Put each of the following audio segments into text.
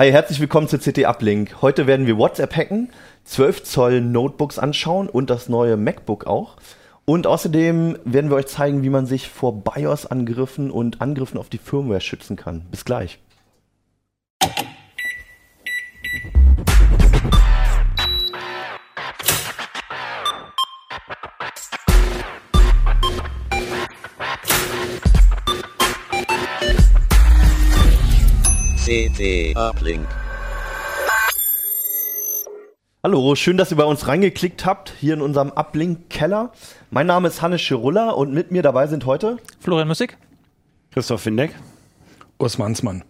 Hi, herzlich willkommen zu CT Uplink. Heute werden wir WhatsApp hacken, 12 Zoll Notebooks anschauen und das neue MacBook auch. Und außerdem werden wir euch zeigen, wie man sich vor BIOS-Angriffen und Angriffen auf die Firmware schützen kann. Bis gleich. CT Uplink. Hallo, schön, dass ihr bei uns reingeklickt habt, hier in unserem Uplink-Keller. Mein Name ist Hannes Schirulla und mit mir dabei sind heute Florian Müssig. Christoph Windeck. Urs Mansmann.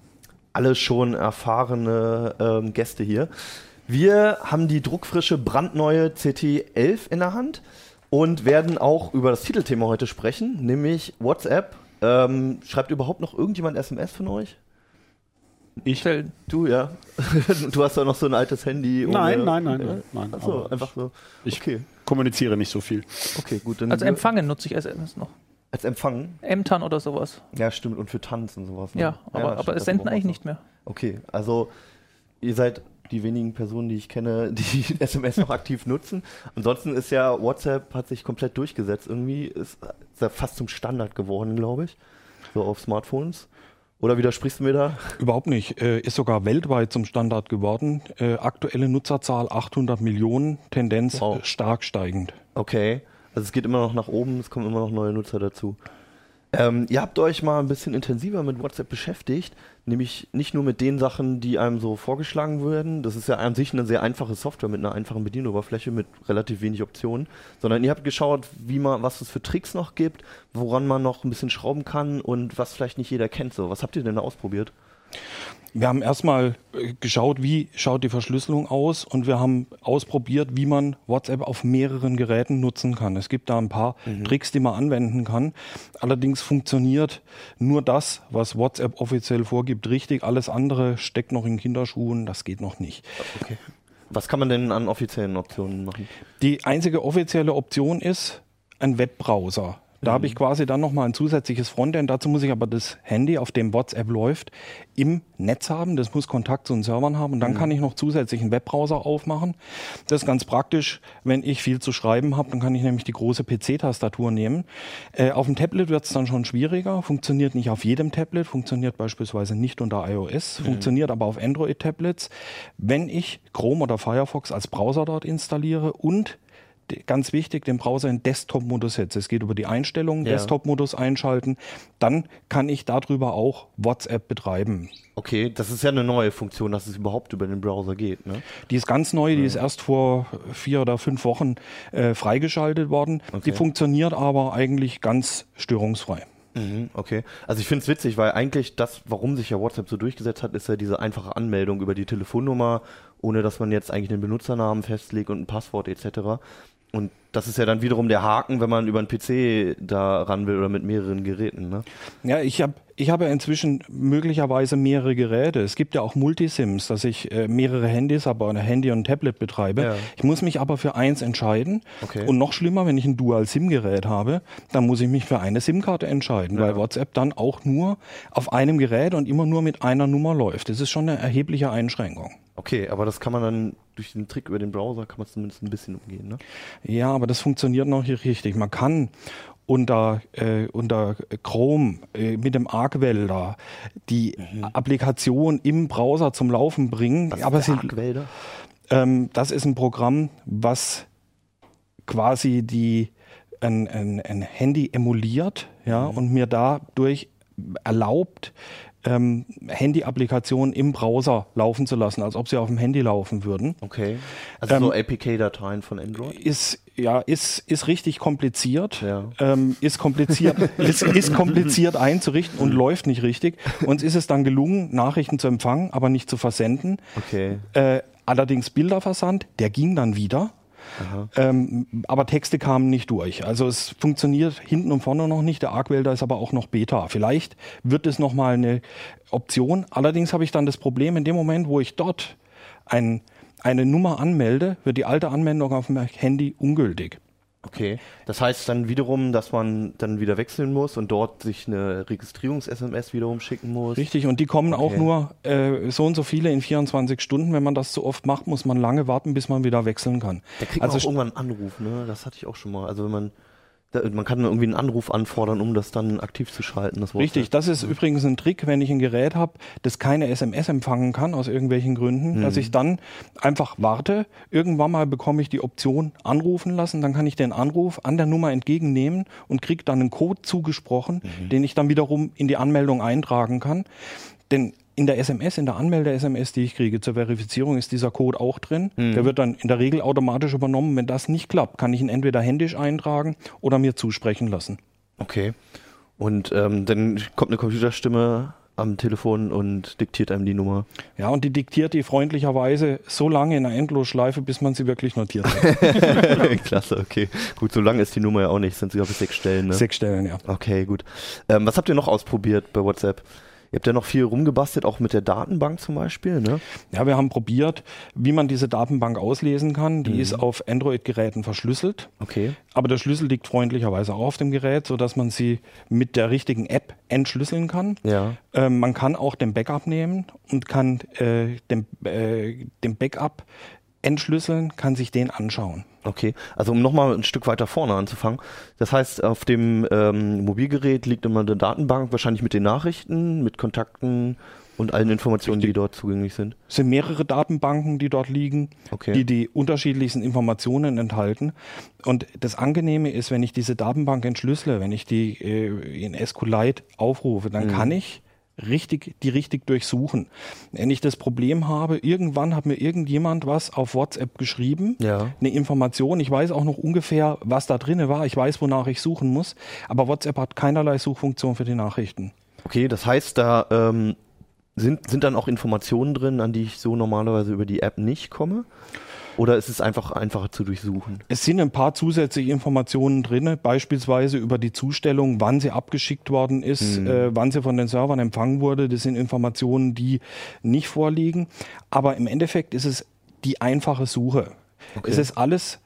alle schon erfahrene ähm, Gäste hier. Wir haben die druckfrische, brandneue CT11 in der Hand und werden auch über das Titelthema heute sprechen, nämlich WhatsApp. Ähm, schreibt überhaupt noch irgendjemand SMS von euch? Ich. Du, ja. du hast doch noch so ein altes Handy. Nein, nein, nein, nein, nein, Achso, aber einfach so. Ich Okay, kommuniziere nicht so viel. okay, gut. Dann Also wir- empfangen nutze ich SMS noch. als Empfang. Emtan oder sowas. Ja, stimmt. Und für Tanz und sowas. ne? Ja, aber, aber stimmt, es das senden eigentlich nicht mehr. Okay, also ihr seid die wenigen Personen, die ich kenne, die SMS noch aktiv nutzen. Ansonsten ist ja WhatsApp hat sich komplett durchgesetzt. Irgendwie ist, ist ja fast zum Standard geworden, glaube ich. So auf Smartphones. Oder widersprichst du mir da? Überhaupt nicht. Äh, ist sogar weltweit zum Standard geworden. Äh, aktuelle Nutzerzahl 800 Millionen, Tendenz Wow. äh, stark steigend. Okay. Also es geht immer noch nach oben, es kommen immer noch neue Nutzer dazu. Ähm, ihr habt euch mal ein bisschen intensiver mit WhatsApp beschäftigt, nämlich nicht nur mit den Sachen, die einem so vorgeschlagen werden. Das ist ja an sich eine sehr einfache Software mit einer einfachen Bedienoberfläche mit relativ wenig Optionen, sondern ihr habt geschaut, wie man, was es für Tricks noch gibt, woran man noch ein bisschen schrauben kann und was vielleicht nicht jeder kennt. So, was habt ihr denn da ausprobiert? Wir haben erstmal äh, geschaut, wie schaut die Verschlüsselung aus und wir haben ausprobiert, wie man WhatsApp auf mehreren Geräten nutzen kann. Es gibt da ein paar Tricks, die man anwenden kann. Allerdings funktioniert nur das, was WhatsApp offiziell vorgibt, richtig. Alles andere steckt noch in Kinderschuhen, das geht noch nicht. Okay. Was kann man denn an offiziellen Optionen machen? Die einzige offizielle Option ist ein Webbrowser. Da habe ich quasi dann nochmal ein zusätzliches Frontend. Dazu muss ich aber das Handy, auf dem WhatsApp läuft, im Netz haben. Das muss Kontakt zu den Servern haben. Und dann kann ich noch zusätzlich einen Webbrowser aufmachen. Das ist ganz praktisch, wenn ich viel zu schreiben habe. Dann kann ich nämlich die große PC-Tastatur nehmen. Äh, auf dem Tablet wird es dann schon schwieriger. Funktioniert nicht auf jedem Tablet. Funktioniert beispielsweise nicht unter iOS. Funktioniert aber auf Android-Tablets. Wenn ich Chrome oder Firefox als Browser dort installiere und ganz wichtig, den Browser in Desktop-Modus setze. Es geht über die Einstellungen, Ja. Desktop-Modus einschalten. Dann kann ich darüber auch WhatsApp betreiben. Okay, das ist ja eine neue Funktion, dass es überhaupt über den Browser geht, ne? Die ist ganz neu, die ist erst vor vier oder fünf Wochen äh, freigeschaltet worden. Okay. Die funktioniert aber eigentlich ganz störungsfrei. Mhm, okay. Also ich finde es witzig, weil eigentlich das, warum sich ja WhatsApp so durchgesetzt hat, ist ja diese einfache Anmeldung über die Telefonnummer, ohne dass man jetzt eigentlich einen Benutzernamen festlegt und ein Passwort etc. Und das ist ja dann wiederum der Haken, wenn man über einen PC da ran will oder mit mehreren Geräten, ne? Ja, ich habe ich habe inzwischen möglicherweise mehrere Geräte. Es gibt ja auch Multisims, dass ich äh, mehrere Handys, aber ein Handy und ein Tablet betreibe. Ja. Ich muss mich aber für eins entscheiden. Okay. Und noch schlimmer, wenn ich ein Dual-SIM-Gerät habe, dann muss ich mich für eine SIM-Karte entscheiden, weil WhatsApp dann auch nur auf einem Gerät und immer nur mit einer Nummer läuft. Das ist schon eine erhebliche Einschränkung. Okay, aber das kann man dann durch den Trick über den Browser kann man zumindest ein bisschen umgehen, ne? Ja, aber das funktioniert noch nicht richtig. Man kann unter, äh, unter Chrome äh, mit dem Arc-Welder die Applikation im Browser zum Laufen bringen. Was aber ist Arc-Welder? ähm, das ist ein Programm, was quasi die ein, ein, ein Handy emuliert ja, und mir dadurch erlaubt, ähm, Handy-Applikationen im Browser laufen zu lassen, als ob sie auf dem Handy laufen würden. Okay. Also Ähm, so APK-Dateien von Android? ist ja ist ist richtig kompliziert Ja. ähm, ist kompliziert ist, ist kompliziert einzurichten und läuft nicht richtig uns ist es dann gelungen Nachrichten zu empfangen aber nicht zu versenden Okay. äh, allerdings Bilderversand der ging dann wieder ähm, aber Texte kamen nicht durch. Also es funktioniert hinten und vorne noch nicht. Der Arc-Welder ist aber auch noch Beta. Vielleicht wird es noch mal eine Option. Allerdings habe ich dann das Problem, in dem Moment, wo ich dort ein, eine Nummer anmelde, wird die alte Anmeldung auf dem Handy ungültig. Okay. Das heißt dann wiederum, dass man dann wieder wechseln muss und dort sich eine Registrierungs-SMS wiederum schicken muss. Richtig, und die kommen auch Okay. nur äh, so und so viele in 24 Stunden. Wenn man das zu oft macht, muss man lange warten, bis man wieder wechseln kann. Da kriegt Also man auch irgendwann einen Anruf, ne? Das hatte ich auch schon mal. Also wenn man, man kann irgendwie einen Anruf anfordern, um das dann aktiv zu schalten. Das. Richtig, das ist übrigens ein Trick, wenn ich ein Gerät habe, das keine SMS empfangen kann, aus irgendwelchen Gründen, dass ich dann einfach warte. Irgendwann mal bekomme ich die Option anrufen lassen, dann kann ich den Anruf an der Nummer entgegennehmen und kriege dann einen Code zugesprochen, den ich dann wiederum in die Anmeldung eintragen kann. Denn in der SMS, in der Anmelde-SMS, die ich kriege zur Verifizierung, ist dieser Code auch drin. Der wird dann in der Regel automatisch übernommen. Wenn das nicht klappt, kann ich ihn entweder händisch eintragen oder mir zusprechen lassen. Okay. Und ähm, dann kommt eine Computerstimme am Telefon und diktiert einem die Nummer. Ja, und die diktiert die freundlicherweise so lange in einer Endlosschleife, bis man sie wirklich notiert hat. Klasse, okay. Gut, so lang ist die Nummer ja auch nicht, sind sie glaube ich sechs Stellen, ne? Sechs Stellen, ja. Okay, gut. Ähm, was habt ihr noch ausprobiert bei WhatsApp? Ihr habt ja noch viel rumgebastelt, auch mit der Datenbank zum Beispiel, ne? Ja, wir haben probiert, wie man diese Datenbank auslesen kann. Die ist auf Android-Geräten verschlüsselt. Okay. Aber der Schlüssel liegt freundlicherweise auch auf dem Gerät, sodass man sie mit der richtigen App entschlüsseln kann. Ja. Ähm, man kann auch den Backup nehmen und kann äh, dem, äh, dem Backup entschlüsseln, kann sich den anschauen. Okay, also um nochmal ein Stück weiter vorne anzufangen. Das heißt, auf dem ähm, Mobilgerät liegt immer eine Datenbank, wahrscheinlich mit den Nachrichten, mit Kontakten und allen Informationen, die dort zugänglich sind. Es sind mehrere Datenbanken, die dort liegen, Okay. die die unterschiedlichsten Informationen enthalten. Und das Angenehme ist, wenn ich diese Datenbank entschlüssele, wenn ich die äh, in SQLite aufrufe, dann kann ich richtig, die richtig durchsuchen. Wenn ich das Problem habe, irgendwann hat mir irgendjemand was auf WhatsApp geschrieben, Ja. eine Information. Ich weiß auch noch ungefähr, was da drinne war. Ich weiß, wonach ich suchen muss. Aber WhatsApp hat keinerlei Suchfunktion für die Nachrichten. Okay, das heißt, da ähm, sind, sind dann auch Informationen drin, an die ich so normalerweise über die App nicht komme? Oder ist es einfach einfacher zu durchsuchen? Es sind ein paar zusätzliche Informationen drin, beispielsweise über die Zustellung, wann sie abgeschickt worden ist, äh, wann sie von den Servern empfangen wurde. Das sind Informationen, die nicht vorliegen. Aber im Endeffekt ist es die einfache Suche. Es ist alles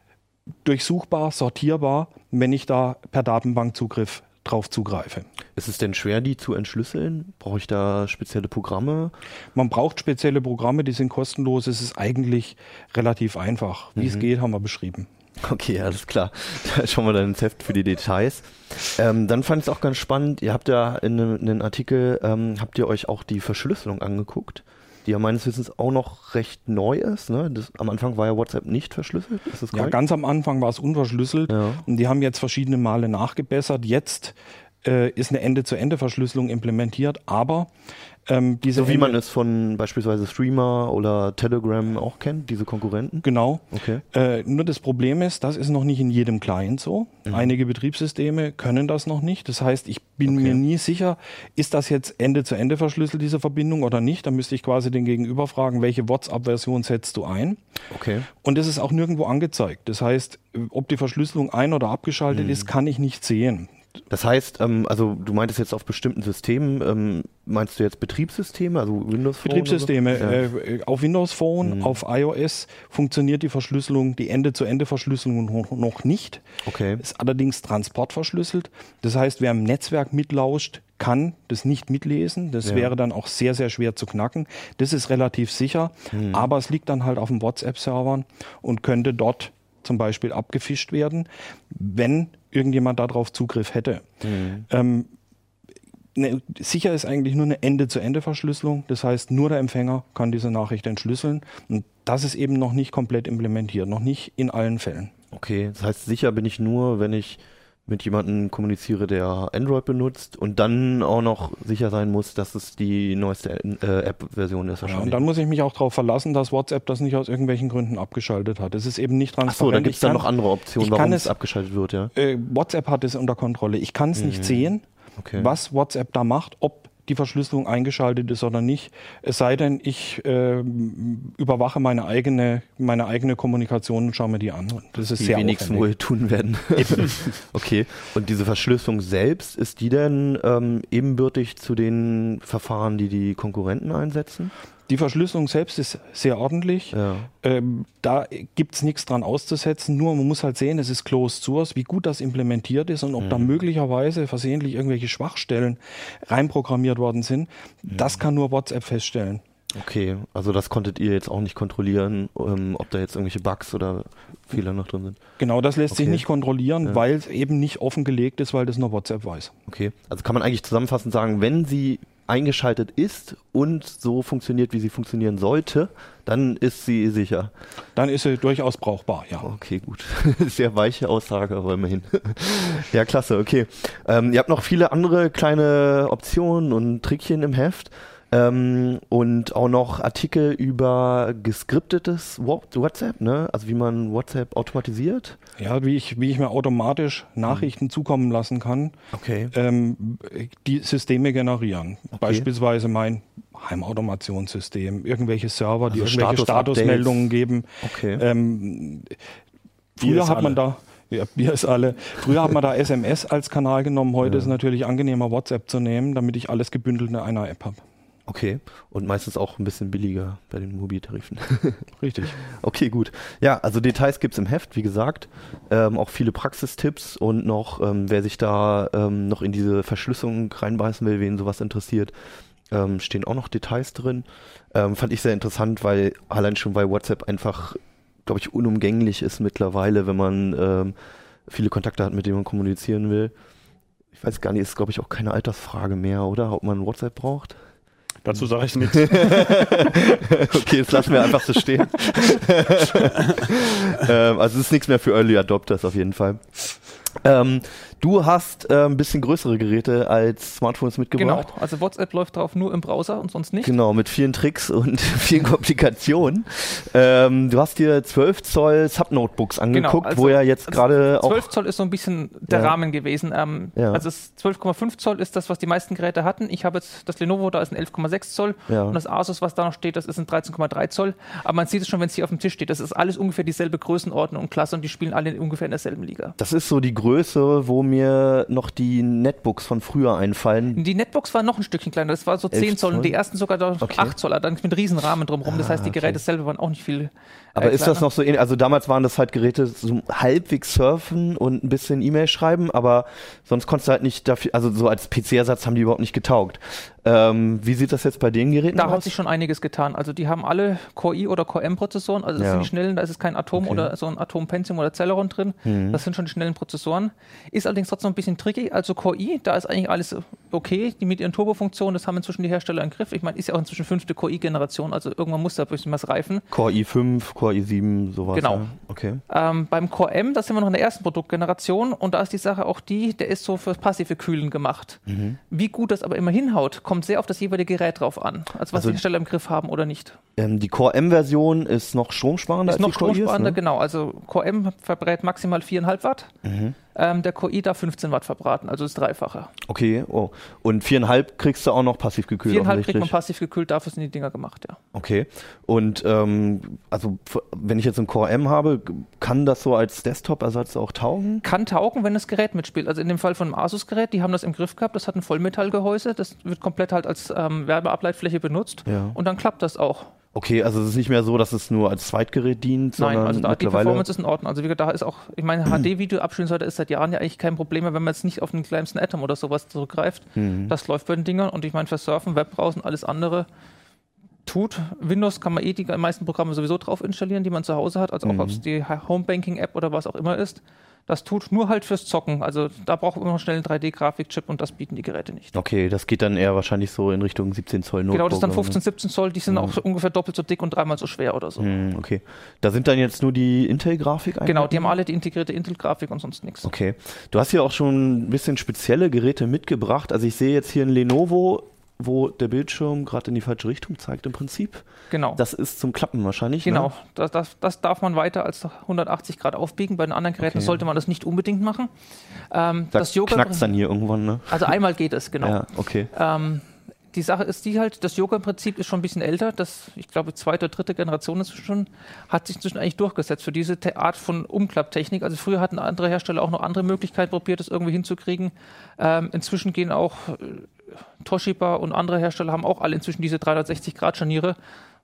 durchsuchbar, sortierbar, wenn ich da per Datenbankzugriff drauf zugreife. Ist es denn schwer, die zu entschlüsseln? Brauche ich da spezielle Programme? Man braucht spezielle Programme, die sind kostenlos. Es ist eigentlich relativ einfach. Wie es geht, haben wir beschrieben. Okay, alles klar. Da schauen wir dann ins Heft für die Details. Ähm, dann fand ich es auch ganz spannend, ihr habt ja in einem, in einem Artikel, ähm, habt ihr euch auch die Verschlüsselung angeguckt, die ja meines Wissens auch noch recht neu ist. Ne? Das, am Anfang war ja WhatsApp nicht verschlüsselt, ist das Ja, ganz am Anfang war es unverschlüsselt Ja. und die haben jetzt verschiedene Male nachgebessert. Jetzt äh, ist eine Ende-zu-Ende-Verschlüsselung implementiert, aber ähm, so wie Ende- man es von beispielsweise Streamer oder Telegram auch kennt, diese Konkurrenten. Genau. Okay. Äh, nur das Problem ist, das ist noch nicht in jedem Client so. Mhm. Einige Betriebssysteme können das noch nicht. Das heißt, ich bin Okay. mir nie sicher, ist das jetzt Ende-zu-Ende verschlüsselt, diese Verbindung oder nicht. Da müsste ich quasi den Gegenüber fragen, welche WhatsApp-Version setzt du ein? Okay. Und das ist auch nirgendwo angezeigt. Das heißt, ob die Verschlüsselung ein- oder abgeschaltet Mhm. ist, kann ich nicht sehen. Das heißt, ähm, also du meintest jetzt auf bestimmten Systemen, ähm, meinst du jetzt Betriebssysteme, also Windows Phone so? Betriebssysteme. Ja. Äh, auf Windows Phone, Mhm. auf iOS funktioniert die Verschlüsselung, die Ende-zu-Ende-Verschlüsselung noch, noch nicht. Okay. Ist allerdings transportverschlüsselt. Das heißt, wer im Netzwerk mitlauscht, kann das nicht mitlesen. Das Ja. wäre dann auch sehr, sehr schwer zu knacken. Das ist relativ sicher, Mhm. aber es liegt dann halt auf dem WhatsApp-Servern und könnte dort zum Beispiel abgefischt werden, wenn irgendjemand darauf Zugriff hätte. Mhm. Ähm, ne, sicher ist eigentlich nur eine Ende-zu-Ende-Verschlüsselung. Das heißt, nur der Empfänger kann diese Nachricht entschlüsseln. Und das ist eben noch nicht komplett implementiert, noch nicht in allen Fällen. Okay, das heißt, sicher bin ich nur, wenn ich mit jemandem kommuniziere, der Android benutzt und dann auch noch sicher sein muss, dass es die neueste äh, App-Version ist Ja, und dann muss ich mich auch darauf verlassen, dass WhatsApp das nicht aus irgendwelchen Gründen abgeschaltet hat. Es ist eben nicht transparent. so, dann gibt es dann noch andere Optionen, warum es- es abgeschaltet wird, ja. Äh, WhatsApp hat es unter Kontrolle. Ich kann es nicht sehen, Okay. was WhatsApp da macht, ob die Verschlüsselung eingeschaltet ist oder nicht. Es sei denn, ich äh, überwache meine eigene, meine eigene Kommunikation und schaue mir die an. Und Das ist die sehr wenigsten wohl tun werden. okay. Und diese Verschlüsselung selbst, ist die denn ähm, ebenbürtig zu den Verfahren, die die Konkurrenten einsetzen? Die Verschlüsselung selbst ist sehr ordentlich. Ja. Ähm, da gibt es nichts dran auszusetzen. Nur man muss halt sehen, es ist Closed Source, wie gut das implementiert ist und ob da möglicherweise versehentlich irgendwelche Schwachstellen reinprogrammiert worden sind. Das kann nur WhatsApp feststellen. Okay, also das konntet ihr jetzt auch nicht kontrollieren, ähm, ob da jetzt irgendwelche Bugs oder Fehler noch drin sind. Genau, das lässt sich Okay. nicht kontrollieren, Ja. weil es eben nicht offengelegt ist, weil das nur WhatsApp weiß. Okay, also kann man eigentlich zusammenfassend sagen, wenn sie eingeschaltet ist und so funktioniert, wie sie funktionieren sollte, dann ist sie sicher. Dann ist sie durchaus brauchbar, ja. Okay, gut. Sehr weiche Aussage, aber immerhin. ja, klasse, okay. Ähm, ihr habt noch viele andere kleine Optionen und Trickchen im Heft. Ähm, und auch noch Artikel über geskriptetes WhatsApp, ne? Also wie man WhatsApp automatisiert. Ja, wie ich, wie ich mir automatisch Nachrichten zukommen lassen kann, Okay. ähm, die Systeme generieren. Beispielsweise mein Heimautomationssystem, irgendwelche Server, die Also irgendwelche Status-Updates. Statusmeldungen geben. Okay. Ähm, früher hat man alle. da, ja, wir es alle. Früher hat man da SMS als Kanal genommen. Heute Ja. ist es natürlich angenehmer, WhatsApp zu nehmen, damit ich alles gebündelt in einer App habe. Okay. Und meistens auch ein bisschen billiger bei den Mobiltarifen. Richtig. Okay, gut. Ja, also Details gibt's im Heft, wie gesagt. Ähm, auch viele Praxistipps und noch, ähm, wer sich da ähm, noch in diese Verschlüsselung reinbeißen will, wen sowas interessiert, ähm, stehen auch noch Details drin. Ähm, fand ich sehr interessant, weil allein schon weil WhatsApp einfach, glaube ich, unumgänglich ist mittlerweile, wenn man ähm, viele Kontakte hat, mit denen man kommunizieren will. Ich weiß gar nicht, ist glaube ich auch keine Altersfrage mehr, oder? Ob man WhatsApp braucht? Dazu sage ich nichts. okay, das lassen wir einfach so stehen. ähm, also es ist nichts mehr für Early Adopters auf jeden Fall. Ähm, du hast äh, ein bisschen größere Geräte als Smartphones Genau. mitgebracht. Also WhatsApp läuft drauf nur im Browser und sonst nicht. Genau, mit vielen Tricks und vielen Komplikationen. Ähm, du hast dir 12 Zoll Subnotebooks angeguckt, also- wo ja jetzt also gerade auch 12 Zoll ist so ein bisschen der Ja. Rahmen gewesen. Ähm, Ja. Also es 12,5 Zoll ist das, was die meisten Geräte hatten. Ich habe jetzt das Lenovo, da ist ein 11,6 Zoll. Ja. Und das Asus, was da noch steht, das ist ein 13,3 Zoll. Aber man sieht es schon, wenn es hier auf dem Tisch steht. Das ist alles ungefähr dieselbe Größenordnung und Klasse und die spielen alle ungefähr in derselben Liga. das ist so die Größe, wo mir noch die Netbooks von früher einfallen. Die Netbox war noch ein Stückchen kleiner, das war so 10 11 Zoll und die ersten sogar da Okay. 8 Zoll, dann mit riesen Rahmen drumherum. Das Ah, heißt, die okay. Geräte selber waren auch nicht viel. Aber äh, ist das kleiner. noch so ähnlich? Also damals waren das halt Geräte so halbwegs surfen und ein bisschen E-Mail schreiben, aber sonst konntest du halt nicht dafür, also so als PC-Ersatz haben die überhaupt nicht getaugt. Ähm, wie sieht das jetzt bei den Geräten Da aus? hat sich schon einiges getan. Also die haben alle Core i oder Core m-Prozessoren, also das Ja. sind die schnellen, da ist es kein Atom Okay. oder so ein Atom Pentium oder Celeron drin. Mhm. Das sind schon die schnellen Prozessoren. Ist allerdings trotzdem ein bisschen tricky. Also Core i, da ist eigentlich alles okay. Die mit ihren Turbofunktionen, das haben inzwischen die Hersteller im Griff. Ich meine, ist ja auch inzwischen fünfte Core i-Generation, also irgendwann muss da ein bisschen was reifen. Core i5, Core i7, sowas. Genau. Ja? Okay. Ähm, beim Core M, da sind wir noch in der ersten Produktgeneration und da ist die Sache auch die, der ist so fürs passive Kühlen gemacht. Mhm. Wie gut das aber immer hinhaut, kommt sehr auf das jeweilige Gerät drauf an. Also was Also- die Hersteller im Griff haben oder nicht. Ähm, die Core M-Version ist noch stromsparender Ist noch als die Core i stromsparender, ne? genau. Also Core M verbrät maximal 4,5 Watt. Mhm. Ähm, der Core i darf 15 Watt verbraten, also das Dreifache. Okay, oh. Und 4,5 kriegst du auch noch passiv gekühlt 4,5 kriegt man passiv gekühlt, dafür sind die Dinger gemacht, ja. Okay. Und ähm, also wenn ich jetzt einen Core M habe, kann das so als Desktop-Ersatz auch taugen? Kann taugen, wenn das Gerät mitspielt. Also in dem Fall von einem Asus-Gerät, die haben das im Griff gehabt, das hat ein Vollmetallgehäuse, das wird komplett halt als ähm, Werbeableitfläche benutzt Ja. und dann klappt das auch. Okay, also es ist nicht mehr so, dass es nur als Zweitgerät dient, Nein, sondern also da die. Performance ist in Ordnung. Also wie gesagt, da ist auch, ich meine, HD-Video abspielen sollte, ist seit Jahren ja eigentlich kein Problem mehr, wenn man jetzt nicht auf den kleinsten Atom oder sowas zurückgreift. Mhm. Das läuft bei den Dingern und ich meine, für Surfen, Webbrowsen, alles andere tut. Windows kann man eh die meisten Programme sowieso drauf installieren, die man zu Hause hat, also auch Mhm. ob es die Homebanking-App oder was auch immer ist. Das tut nur halt fürs Zocken. Also da braucht man schnell einen 3D-Grafikchip und das bieten die Geräte nicht. Okay, das geht dann eher wahrscheinlich so in Richtung 17 Zoll Notebook. Genau, das ist dann oder so. 15, 17 Zoll, die sind auch so ungefähr doppelt so dick und dreimal so schwer oder so. Hm, okay. Da sind dann jetzt nur die Intel-Grafik Genau, die haben alle die integrierte Intel-Grafik und sonst nichts. Okay. Du hast hier auch schon ein bisschen spezielle Geräte mitgebracht. Also ich sehe jetzt hier ein Lenovo, wo der Bildschirm gerade in die falsche Richtung zeigt im Prinzip. Genau. Das ist zum Klappen wahrscheinlich. Genau, Ne? das, das, das darf man weiter als 180 Grad aufbiegen. Bei den anderen Geräten Okay. sollte man das nicht unbedingt machen. Ähm, Da das Yoga, knackt dann hier irgendwann, ne? also einmal geht es, genau. Ja, okay. Ähm, die Sache ist die halt, das Yoga-Prinzip ist schon ein bisschen älter. Das, ich glaube, zweite oder dritte Generation ist schon, hat sich inzwischen eigentlich durchgesetzt für diese Art von Umklapptechnik. Also früher hatten andere Hersteller auch noch andere Möglichkeiten probiert, das irgendwie hinzukriegen. Ähm, inzwischen gehen auch Toshiba und andere Hersteller haben auch alle inzwischen diese 360-Grad-Scharniere,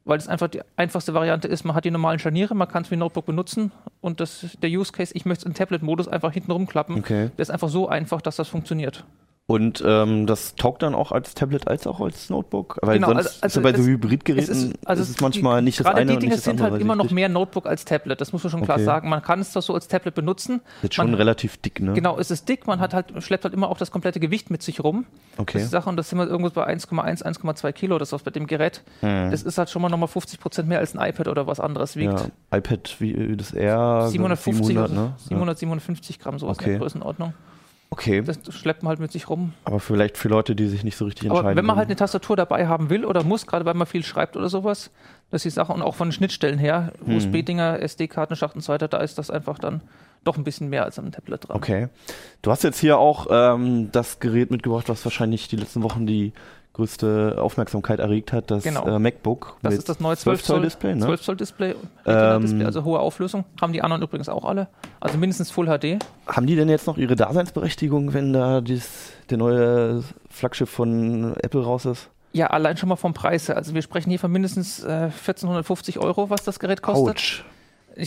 weil es einfach die einfachste Variante ist. Man hat die normalen Scharniere, man kann es wie ein Notebook benutzen und das, der Use Case, ich möchte es in Tablet-Modus einfach hinten rumklappen, Okay. der ist einfach so einfach, dass das funktioniert. Und ähm, das taugt dann auch als Tablet als auch als Notebook? Weil Genau, sonst also- ist also ja bei so Hybridgeräten Es ist, also ist es manchmal die, nicht das gerade eine die und Dinge nicht das sind andere. halt immer noch mehr Notebook als Tablet, das muss man schon klar Okay. sagen. Man kann es zwar so als Tablet benutzen, Jetzt schon man- relativ dick, ne? Genau, es ist dick, man hat halt, schleppt halt immer auch das komplette Gewicht mit sich rum. Das Okay. ist die Sache, und das sind wir irgendwo bei 1,1, 1,2 Kilo, das ist bei dem Gerät. Mhm. Das ist halt schon mal nochmal 50 Prozent mehr als ein iPad oder was anderes wiegt. Ja, iPad wie das R 750 700, oder ne? 700, 750 Gramm, sowas in Okay. der Größenordnung. Okay, Das schleppt man halt mit sich rum. aber vielleicht für Leute, die sich nicht so richtig entscheiden. Aber wenn man halt eine Tastatur dabei haben will oder muss, gerade weil man viel schreibt oder sowas, das ist die Sache. Und auch von den Schnittstellen her, Mhm. USB-Dinger, SD-Kartenschacht und so weiter, da ist das einfach dann doch ein bisschen mehr als am Tablet dran. Okay. Du hast jetzt hier auch ähm, das Gerät mitgebracht, was wahrscheinlich die letzten Wochen die größte Aufmerksamkeit erregt hat, das Genau. äh, MacBook. Das mit ist das neue 12 12 Zoll Zoll Display, ne? 12 Zoll Display, Ähm, Display, also hohe Auflösung. Haben die anderen übrigens auch alle. Also mindestens Full HD. Haben die denn jetzt noch ihre Daseinsberechtigung, wenn da dies, der neue Flaggschiff von Apple raus ist? Ja, allein schon mal vom Preis her. Also wir sprechen hier von mindestens äh, 1450 Euro, was das Gerät kostet. Ouch.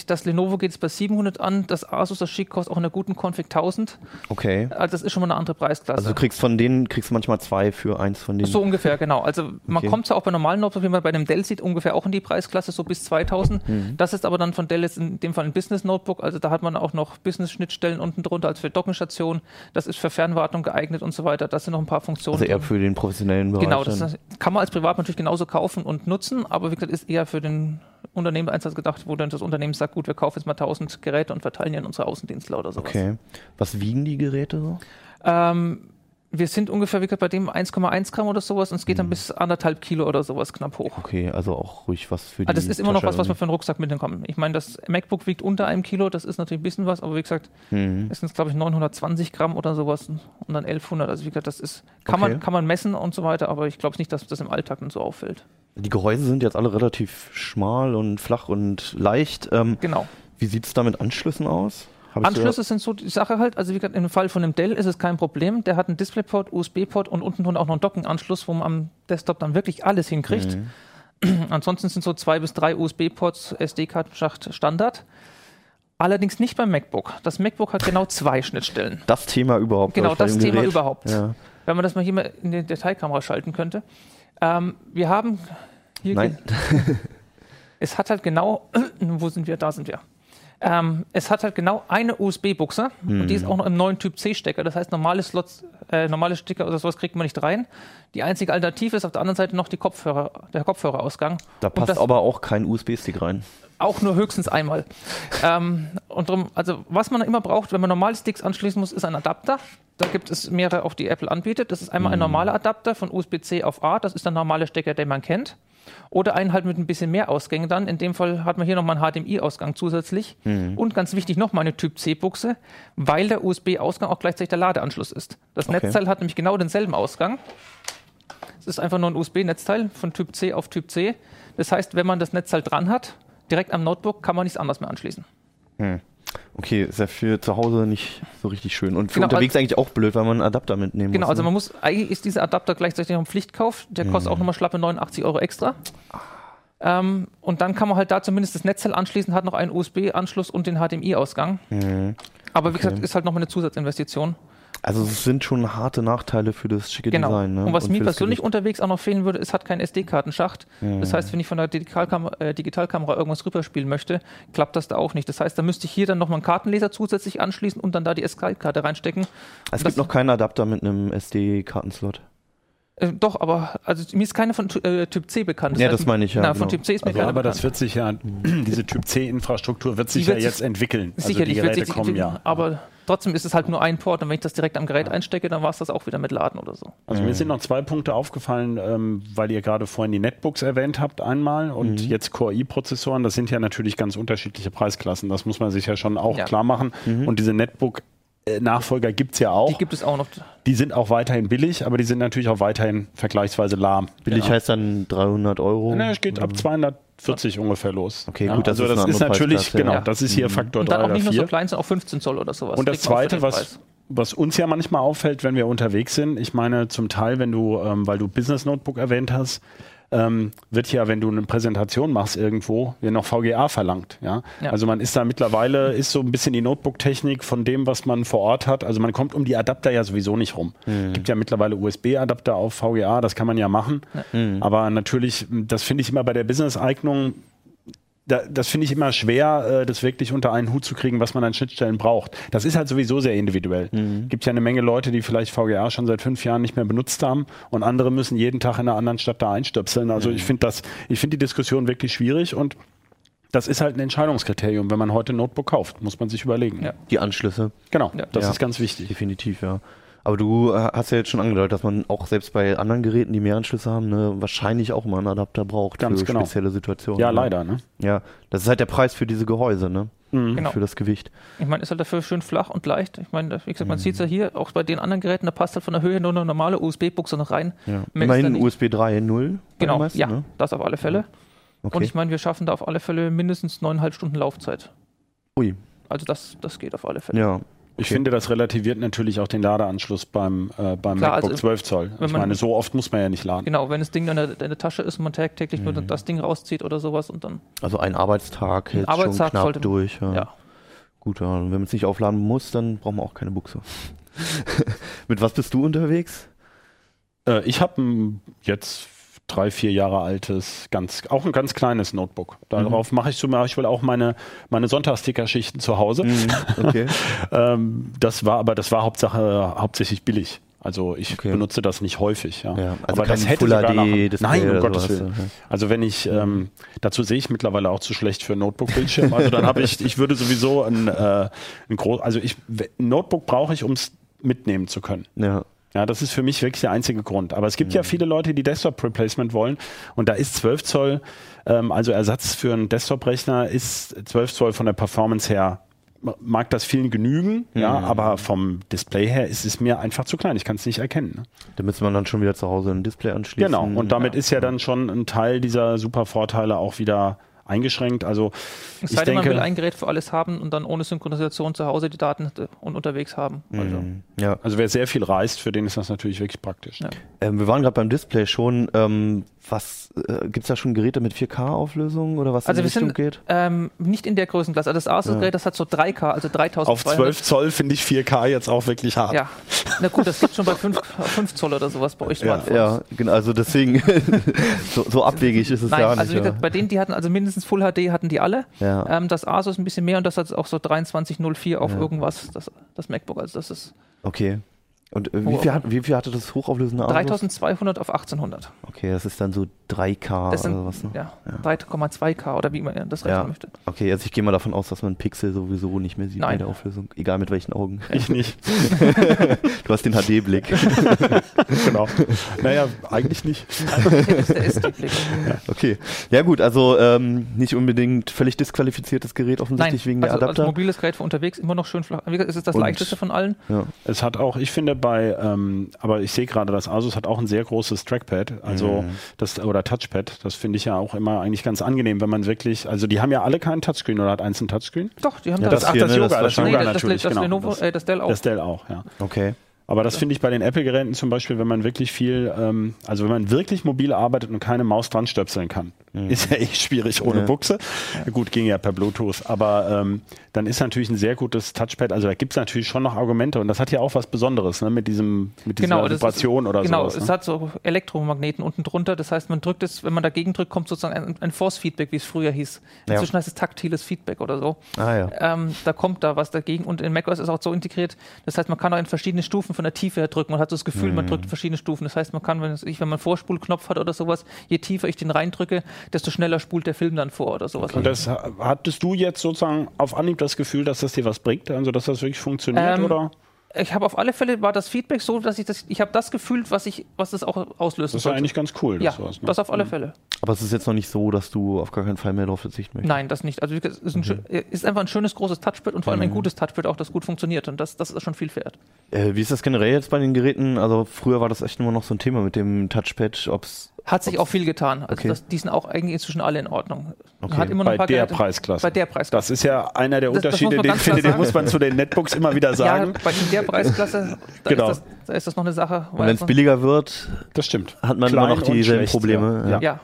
Das Lenovo geht es bei 700 an, das Asus, das Chic kostet auch in der guten Config 1000. Okay. Also das ist schon mal eine andere Preisklasse. Also du kriegst von denen, kriegst manchmal zwei für eins von denen. so ungefähr, genau. Also man Okay. kommt zwar auch bei normalen Notebooks, wie man bei dem Dell sieht, ungefähr auch in die Preisklasse, so bis 2000. Mhm. Das ist aber dann von Dell jetzt in dem Fall ein Business Notebook. Also da hat man auch noch Business-Schnittstellen unten drunter als für Dockenstationen. Das ist für Fernwartung geeignet und so weiter. Das sind noch ein paar Funktionen. Also eher für den professionellen Bereich. Genau, das dann. kann man als Privat natürlich genauso kaufen und nutzen, aber wie gesagt, ist eher für den Unternehmenseinsatz gedacht, wo dann das Unternehmen sagt, gut, wir kaufen jetzt mal 1000 Geräte und verteilen die an unsere Außendienstler oder sowas. Okay. Was wiegen die Geräte so? Ähm, wir sind ungefähr wie gesagt, bei dem 1,1 Gramm oder sowas und es geht Mhm. dann bis anderthalb Kilo oder sowas knapp hoch. Okay, also auch ruhig was für die Ah, das ist immer noch Tasche was, was man für einen Rucksack mitnehmen Ich meine, das MacBook wiegt unter einem Kilo, das ist natürlich ein bisschen was, aber wie gesagt, Mhm. es sind glaube ich 920 Gramm oder sowas und dann 1100. Also wie gesagt, das ist, kann, Okay. man, kann man messen und so weiter, aber ich glaube nicht, dass das im Alltag dann so auffällt. Die Gehäuse sind jetzt alle relativ schmal und flach und leicht. Ähm, Genau. wie sieht es da mit Anschlüssen aus? Anschlüsse sind so die Sache halt, also wie gesagt, im Fall von dem Dell ist es kein Problem. Der hat einen DisplayPort, USB-Port und unten drunter auch noch einen Docking-Anschluss, wo man am Desktop dann wirklich alles hinkriegt. Mhm. Ansonsten sind so zwei bis drei USB-Ports, SD-Kartenschacht Standard. Allerdings nicht beim MacBook. Das MacBook hat genau zwei Schnittstellen. Das Thema überhaupt. Genau, das Thema Gerät. überhaupt. Ja. Wenn man das mal hier mal in die Detailkamera schalten könnte. Ähm, wir haben hier Nein. es hat halt genau, wo sind wir? Da sind wir. Ähm, es hat halt genau eine USB-Buchse und die ist auch noch im neuen Typ C-Stecker. Das heißt, normale Slots, äh, normale Stecker oder sowas kriegt man nicht rein. Die einzige Alternative ist auf der anderen Seite noch die Kopfhörer, der Kopfhörerausgang. Da Und passt das- aber auch kein USB-Stick rein. Auch nur höchstens einmal. ähm, und drum, also was man immer braucht, wenn man normale Sticks anschließen muss, ist ein Adapter. Da gibt es mehrere, auch die Apple anbietet. Das ist einmal ein normaler Adapter von USB-C auf A. Das ist der normale Stecker, den man kennt. Oder einen halt mit ein bisschen mehr Ausgängen dann. In dem Fall hat man hier nochmal einen HDMI-Ausgang zusätzlich. Und ganz wichtig nochmal eine Typ C-Buchse, weil der USB-Ausgang auch gleichzeitig der Ladeanschluss ist. Das Okay. Netzteil hat nämlich genau denselben Ausgang. Es ist einfach nur ein USB-Netzteil von Typ C auf Typ C. Das heißt, wenn man das Netzteil dran hat, direkt am Notebook, kann man nichts anderes mehr anschließen. Okay, ist ja für zu Hause nicht so richtig schön. Und für Genau, unterwegs eigentlich auch blöd, weil man einen Adapter mitnehmen Genau, muss. also ne? man muss, eigentlich ist dieser Adapter gleichzeitig noch ein Pflichtkauf. Der kostet auch nochmal schlappe 89 Euro extra. Ähm, und dann kann man halt da zumindest das Netzteil anschließen, hat noch einen USB-Anschluss und den HDMI-Ausgang. Aber wie gesagt, ist halt nochmal eine Zusatzinvestition. Also es sind schon harte Nachteile für das schicke Genau. Design. Ne? Und was für mir persönlich unterwegs auch noch fehlen würde, es hat keinen SD-Kartenschacht. Das heißt, wenn ich von der Digitalkamera, äh, Digitalkamera irgendwas rüberspielen möchte, klappt das da auch nicht. Das heißt, da müsste ich hier dann nochmal einen Kartenleser zusätzlich anschließen und dann da die SD-Karte reinstecken. Es das- gibt noch keinen Adapter mit einem SD-Kartenslot. Äh, doch, aber also mir ist keine von äh, Typ C bekannt. Ja, heißt, das meine ich, ja, Na, von genau. Typ C ist mir Also, keine aber das bekannt. wird sich ja, diese Typ C-Infrastruktur wird sich Die wird ja sich- jetzt entwickeln. Sicherlich also die wird Geräte sich kommen entwickeln, ja. aber trotzdem ist es halt nur ein Port und wenn ich das direkt am Gerät einstecke, dann war es das auch wieder mit Laden oder so. Also mir sind noch zwei Punkte aufgefallen, ähm, weil ihr gerade vorhin die Netbooks erwähnt habt einmal und jetzt Core i-Prozessoren, das sind ja natürlich ganz unterschiedliche Preisklassen. Das muss man sich ja schon auch Ja. klar machen. Und diese Netbook-Nachfolger gibt es ja auch. Die gibt es auch noch. Die sind auch weiterhin billig, aber die sind natürlich auch weiterhin vergleichsweise lahm. Billig ja. heißt dann 300 Euro. Na, es geht ab 240 ungefähr los. Okay, ja, gut, das also ist das eine ist natürlich, Preisklasse, genau, ja. das ist hier Faktor Und 3 dann auch nicht nur 4. so klein, sondern auch 15 Zoll oder sowas. Und das Zweite, was, was uns ja manchmal auffällt, wenn wir unterwegs sind, ich meine zum Teil, wenn du, ähm, weil du Business Notebook erwähnt hast, ähm, wird ja, wenn du eine Präsentation machst irgendwo, ja noch VGA verlangt. Ja? Ja. Also man ist da mittlerweile, ist so ein bisschen die Notebook-Technik von dem, was man vor Ort hat. Also man kommt um die Adapter ja sowieso nicht rum. Mhm. gibt ja mittlerweile USB-Adapter auf VGA, das kann man ja machen. Mhm. Aber natürlich, das finde ich immer bei der Business-Eignung da, das finde ich immer schwer, äh, das wirklich unter einen Hut zu kriegen, was man an Schnittstellen braucht. Das ist halt sowieso sehr individuell. Mhm. Gibt ja eine Menge Leute, die vielleicht VGA schon seit fünf Jahren nicht mehr benutzt haben und andere müssen jeden Tag in einer anderen Stadt da einstöpseln. Also Mhm. ich finde das, ich finde die Diskussion wirklich schwierig und das ist halt ein Entscheidungskriterium. Wenn man heute ein Notebook kauft, muss man sich überlegen. Ja. Die Anschlüsse, Genau, Ja. das Ja. ist ganz wichtig. definitiv, ja. Aber du äh, hast ja jetzt schon angedeutet, dass man auch selbst bei anderen Geräten, die mehr Anschlüsse haben, ne, wahrscheinlich auch mal einen Adapter braucht Ganz für genau. spezielle Situationen. Ja, ne? leider. Ne? Ja, das ist halt der Preis für diese Gehäuse, ne? Mhm. Genau. Für das Gewicht. Ich meine, ist halt dafür schön flach und leicht. Ich meine, wie gesagt, man sieht es ja hier, auch bei den anderen Geräten, da passt halt von der Höhe nur eine normale USB-Buchse noch rein. Ja. Immerhin. USB 3.0. bei den Genau, meisten, ja, Ne? das auf alle Fälle. Okay. Und ich meine, wir schaffen da auf alle Fälle mindestens neuneinhalb Stunden Laufzeit. Ui, Also das, das geht auf alle Fälle. ja. Ich Okay. finde, das relativiert natürlich auch den Ladeanschluss beim, äh, beim Klar, MacBook also, 12 Zoll. Ich meine, so oft muss man ja nicht laden. Genau, wenn das Ding in der, in der Tasche ist und man tagtäglich Mhm. nur das Ding rauszieht oder sowas und dann, Also ein Arbeitstag hält Arbeitstag schon knapp sollte- durch. Ja. ja. Gut, ja. und wenn man es nicht aufladen muss, dann braucht man auch keine Buchse. Mit was bist du unterwegs? Äh, ich habe jetzt drei, vier Jahre altes, ganz, auch ein ganz kleines Notebook. Darauf mache ich zum Beispiel auch meine, meine Sonntagsticker-Schichten zu Hause. Mhm, Okay. Ähm, das war aber, das war Hauptsache, hauptsächlich billig. Also ich Okay. benutze das nicht häufig. Ja. Ja, also aber das hätte Full sogar HD Display Nein, um Gottes Willen. ja. Also wenn ich, ähm, dazu sehe ich mittlerweile auch zu schlecht für Notebook-Bildschirm. Also dann habe ich, ich würde sowieso ein, äh, ein groß, also ich, ein Notebook brauche ich, um es mitnehmen zu können. Ja. Ja, das ist für mich wirklich der einzige Grund. Aber es gibt Mhm. ja viele Leute, die Desktop-Replacement wollen. Und da ist 12 Zoll, ähm, also Ersatz für einen Desktop-Rechner, ist 12 Zoll von der Performance her, mag das vielen genügen, ja, Mhm. aber vom Display her ist es mir einfach zu klein. Ich kann es nicht erkennen. Ne? Da müsste man dann schon wieder zu Hause ein Display anschließen. Genau. Und damit ist ja dann schon ein Teil dieser super Vorteile auch wieder eingeschränkt. Also Es ich sei denn, man will denke, ein Gerät für alles haben und dann ohne Synchronisation zu Hause die Daten hätte und unterwegs haben. Also, Mhm. Ja. also wer sehr viel reist, für den ist das natürlich wirklich praktisch. Ja. Ähm, wir waren gerade beim Display schon. Ähm, was äh, gibt es da schon Geräte mit 4K-Auflösung oder was Also in die Richtung sind geht? ähm, nicht in der Größenklasse. Also das Asus-Gerät, das hat so 3K, also 3200. Auf 12 Zoll finde ich 4K jetzt auch wirklich hart. Ja, na gut, das gibt schon bei 5, 5 Zoll oder sowas bei euch Ja, Smartphones. ja, genau. Also deswegen so, so abwegig ist es Nein, ja nicht. also wie ja. gesagt, bei denen, die hatten also mindestens Full HD hatten die alle. Ja. Ähm, das Asus ein bisschen mehr und das hat auch so 2304 auf Ja. irgendwas, das, das MacBook. Also das ist Okay. Und äh, wie, Oh. viel hat, wie viel hatte das hochauflösende Asus? 3200 auf 1800. Okay, das ist dann so 3K Das sind oder was, ne? ja, 3,2K oder wie man das Ja. rechnen möchte. Okay, also ich gehe mal davon aus, dass man Pixel sowieso nicht mehr sieht bei Nein. der Auflösung. Egal mit welchen Augen. Ich nicht. Du hast den HD-Blick. genau. Naja, eigentlich nicht. Also, das ist der. Okay. Ja gut, also ähm, nicht unbedingt völlig disqualifiziertes Gerät Nein, offensichtlich wegen also der als Adapter. mobiles Gerät für unterwegs immer noch schön flach. Wie gesagt, es ist das Und- leichteste von allen. ja. Es hat auch, ich finde bei, ähm, aber ich sehe gerade, das Asus hat auch ein sehr großes Trackpad, also Mhm. das oder Touchpad. Das finde ich ja auch immer eigentlich ganz angenehm, wenn man wirklich, also die haben ja alle keinen Touchscreen oder hat eins einen Touchscreen? Doch, die haben Ja, da Das, das ach, hier, das ne, Yoga, das das, Yoga das, natürlich, das, genau. Lenovo, das, äh, das Dell auch. das Dell auch, ja. Okay. Aber das finde ich bei den Apple-Geräten zum Beispiel, wenn man wirklich viel, ähm, also wenn man wirklich mobil arbeitet und keine Maus dran stöpseln kann, ist ja echt schwierig ohne Ja. Buchse. Gut, ging ja per Bluetooth, aber ähm, dann ist natürlich ein sehr gutes Touchpad. Also da gibt es natürlich schon noch Argumente und das hat ja auch was Besonderes, ne, mit diesem, mit dieser Genau, das ist- Vibration oder genau, sowas. es Ne? hat so Elektromagneten unten drunter. Das heißt, man drückt es, wenn man dagegen drückt, kommt sozusagen ein, ein Force-Feedback, wie es früher hieß. Ja. Inzwischen heißt es taktiles Feedback oder so. Ah ja. Ähm, da kommt da was dagegen und in macOS ist auch so integriert. Das heißt, man kann auch in verschiedene Stufen von der Tiefe her drücken. Man hat so das Gefühl, Mhm. man drückt verschiedene Stufen. Das heißt, man kann, wenn, es- ich, wenn man einen Vorspulknopf hat oder sowas, je tiefer ich den reindrücke, desto schneller spult der Film dann vor oder sowas. Und das hattest du jetzt sozusagen auf Anhieb das Gefühl, dass das dir was bringt, also dass das wirklich funktioniert Ähm, oder? Ich habe auf alle Fälle war das Feedback so, dass ich das, ich habe das gefühlt, was ich, was das auch auslösen Das ist ja sollte. eigentlich ganz cool. ja, dass sowas, ne? das auf alle Fälle. Aber es ist jetzt noch nicht so, dass du auf gar keinen Fall mehr darauf verzichten möchtest. Nein, das nicht. Also es ist, ein, schö- ist einfach ein schönes großes Touchpad und vor allem ein gutes Touchpad auch, das gut funktioniert. Und das, das ist schon viel wert. Äh, wie ist das generell jetzt bei den Geräten? Also früher war das echt immer noch so ein Thema mit dem Touchpad, ob's, Hat sich auch viel getan. Also Okay. das, die sind auch eigentlich inzwischen alle in Ordnung. Okay. Hat immer noch Bei ein paar der Geräte- Preisklasse. Bei der Preisklasse. Das ist ja einer der Das- das Unterschiede, muss man den, ganz klar finde, den muss man zu den Netbooks immer wieder sagen. Ja, bei in der Preisklasse, da, Genau. ist, das, da ist das noch eine Sache. Und wenn es billiger wird, Das stimmt. hat man Klein immer noch dieselben Probleme. Ja. Ja,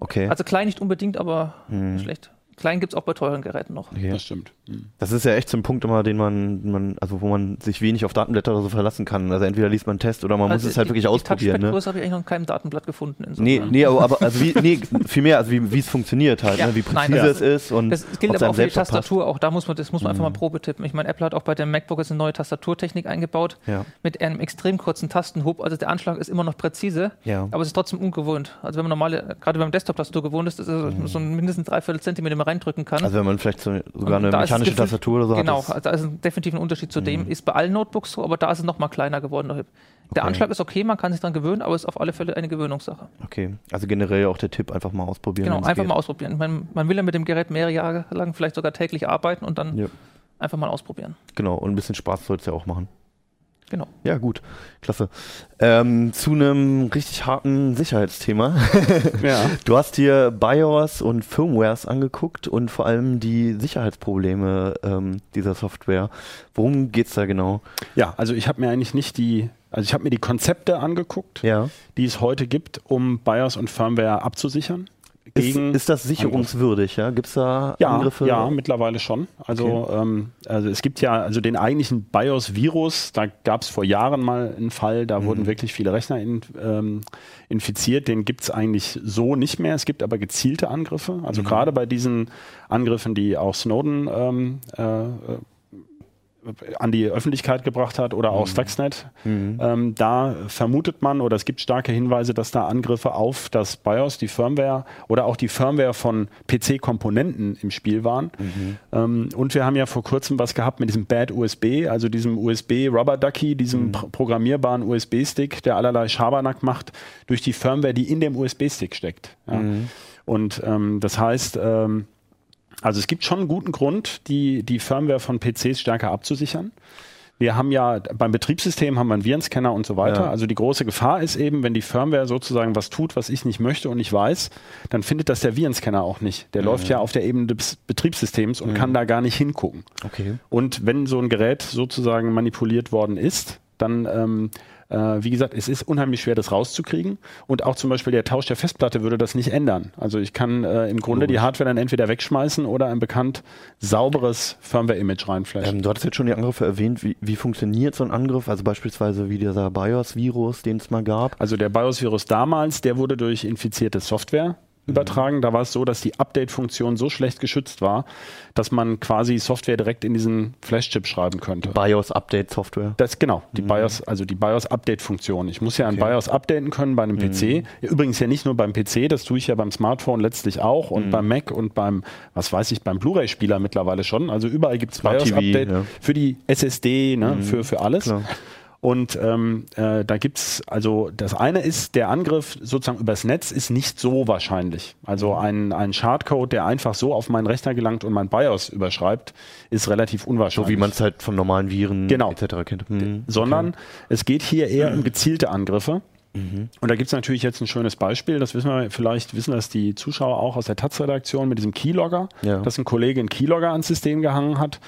Okay. also klein nicht unbedingt, aber Mhm. schlecht. Klein gibt es auch bei teuren Geräten noch. okay. Das stimmt. Mhm. Das ist ja echt so ein Punkt immer, den man, man, also wo man sich wenig auf Datenblätter oder so verlassen kann. Also entweder liest man einen Test oder man muss Also es halt die- wirklich die ausprobieren. Ne? Touchpad-Größe habe ich eigentlich noch in keinem Datenblatt gefunden. insofern. Nee, nee, aber, aber also wie, nee, viel mehr, also wie es funktioniert halt, Ja, ne? wie nein, präzise das- es ist und Das gilt aber auch für die auch passt. Tastatur. Auch da muss man, das muss man einfach mal Probe tippen. Ich meine, Apple hat auch bei dem MacBook jetzt eine neue Tastaturtechnik eingebaut Ja. mit einem extrem kurzen Tastenhub. Also der Anschlag ist immer noch präzise, Ja. aber es ist trotzdem ungewohnt. Also wenn man normale, gerade man Desktop-Tastatur gewohnt ist, ist es so ein mindestens dreiviertel Zentimeter mal reindrücken kann. Also wenn man vielleicht so, sogar Und eine mechanische Tastatur oder so Genau, hat. das- also da ist definitiv ein Unterschied zu dem. Ist bei allen Notebooks so, aber da ist es noch mal kleiner geworden. Der Okay. Anschlag ist okay, man kann sich dran gewöhnen, aber es ist auf alle Fälle eine Gewöhnungssache. Okay, also generell auch der Tipp, einfach mal ausprobieren. Genau, einfach geht. mal ausprobieren. Man, man will ja mit dem Gerät mehrere Jahre lang, vielleicht sogar täglich arbeiten und dann Ja. einfach mal ausprobieren. Genau, und ein bisschen Spaß soll es ja auch machen. Genau. Ja, gut, klasse. Ähm, zu einem richtig harten Sicherheitsthema. Ja. Du hast dir BIOS und Firmwares angeguckt und vor allem die Sicherheitsprobleme ähm, dieser Software. Worum geht's da genau? ja, also ich habe mir eigentlich nicht die, also ich habe mir die Konzepte angeguckt, Ja. die es heute gibt, um BIOS und Firmware abzusichern. Ist, ist das sicherungswürdig? Ja? Gibt es da ja, Angriffe? ja, mittlerweile schon. Also, ähm, also es gibt ja also den eigentlichen BIOS-Virus, da gab es vor Jahren mal einen Fall, da Mhm. wurden wirklich viele Rechner in, ähm, infiziert. Den gibt es eigentlich so nicht mehr. Es gibt aber gezielte Angriffe. Mhm. Also gerade bei diesen Angriffen, die auch Snowden ähm, äh, an die Öffentlichkeit gebracht hat oder auch Stuxnet, ähm, da vermutet man oder es gibt starke Hinweise, dass da Angriffe auf das BIOS, die Firmware oder auch die Firmware von PC-Komponenten im Spiel waren. Ähm, und wir haben ja vor kurzem was gehabt mit diesem Bad USB, also diesem USB Rubber Ducky, diesem pr- programmierbaren USB-Stick, der allerlei Schabernack macht durch die Firmware, die in dem USB-Stick steckt. Ja. Und ähm, das heißt, ähm, also es gibt schon einen guten Grund, die, die Firmware von PCs stärker abzusichern. Wir haben ja beim Betriebssystem haben wir einen Virenscanner und so weiter. Ja. Also die große Gefahr ist eben, wenn die Firmware sozusagen was tut, was ich nicht möchte und nicht weiß, dann findet das der Virenscanner auch nicht. Der läuft ja auf der Ebene des Betriebssystems und kann da gar nicht hingucken. Okay. Und wenn so ein Gerät sozusagen manipuliert worden ist, dann, ähm, äh, wie gesagt, es ist unheimlich schwer, das rauszukriegen. Und auch zum Beispiel der Tausch der Festplatte würde das nicht ändern. Also ich kann äh, im Grunde die Hardware dann entweder wegschmeißen oder ein bekannt sauberes Firmware-Image reinflashen. Ähm, du hattest jetzt schon die Angriffe erwähnt. Wie, wie funktioniert so ein Angriff? Also beispielsweise wie dieser BIOS-Virus, den es mal gab. Also der BIOS-Virus damals, der wurde durch infizierte Software übertragen. Da war es so, dass die Update-Funktion so schlecht geschützt war, dass man quasi Software direkt in diesen Flash-Chip schreiben könnte. BIOS-Update-Software. Das genau, die BIOS, also die BIOS-Update-Funktion. Ich muss ja ein BIOS updaten können bei einem PC. Übrigens ja nicht nur beim PC, das tue ich ja beim Smartphone letztlich auch und beim Mac und beim, was weiß ich, beim Blu-ray-Spieler mittlerweile schon. Also überall gibt es BIOS-Update ja. für die SSD, ne, für, für alles. Klar. Und ähm, äh, da gibt's also das eine ist, der Angriff sozusagen übers Netz ist nicht so wahrscheinlich. Also ein, ein Schadcode, der einfach so auf meinen Rechner gelangt und mein BIOS überschreibt, ist relativ unwahrscheinlich. So wie man es halt von normalen Viren Genau. etc. kennt. Mhm. Sondern es geht hier eher um gezielte Angriffe. Und da gibt's natürlich jetzt ein schönes Beispiel, das wissen wir, vielleicht wissen das die Zuschauer auch aus der Taz-Redaktion mit diesem Keylogger, Ja. dass ein Kollege einen Keylogger ans System gehangen hat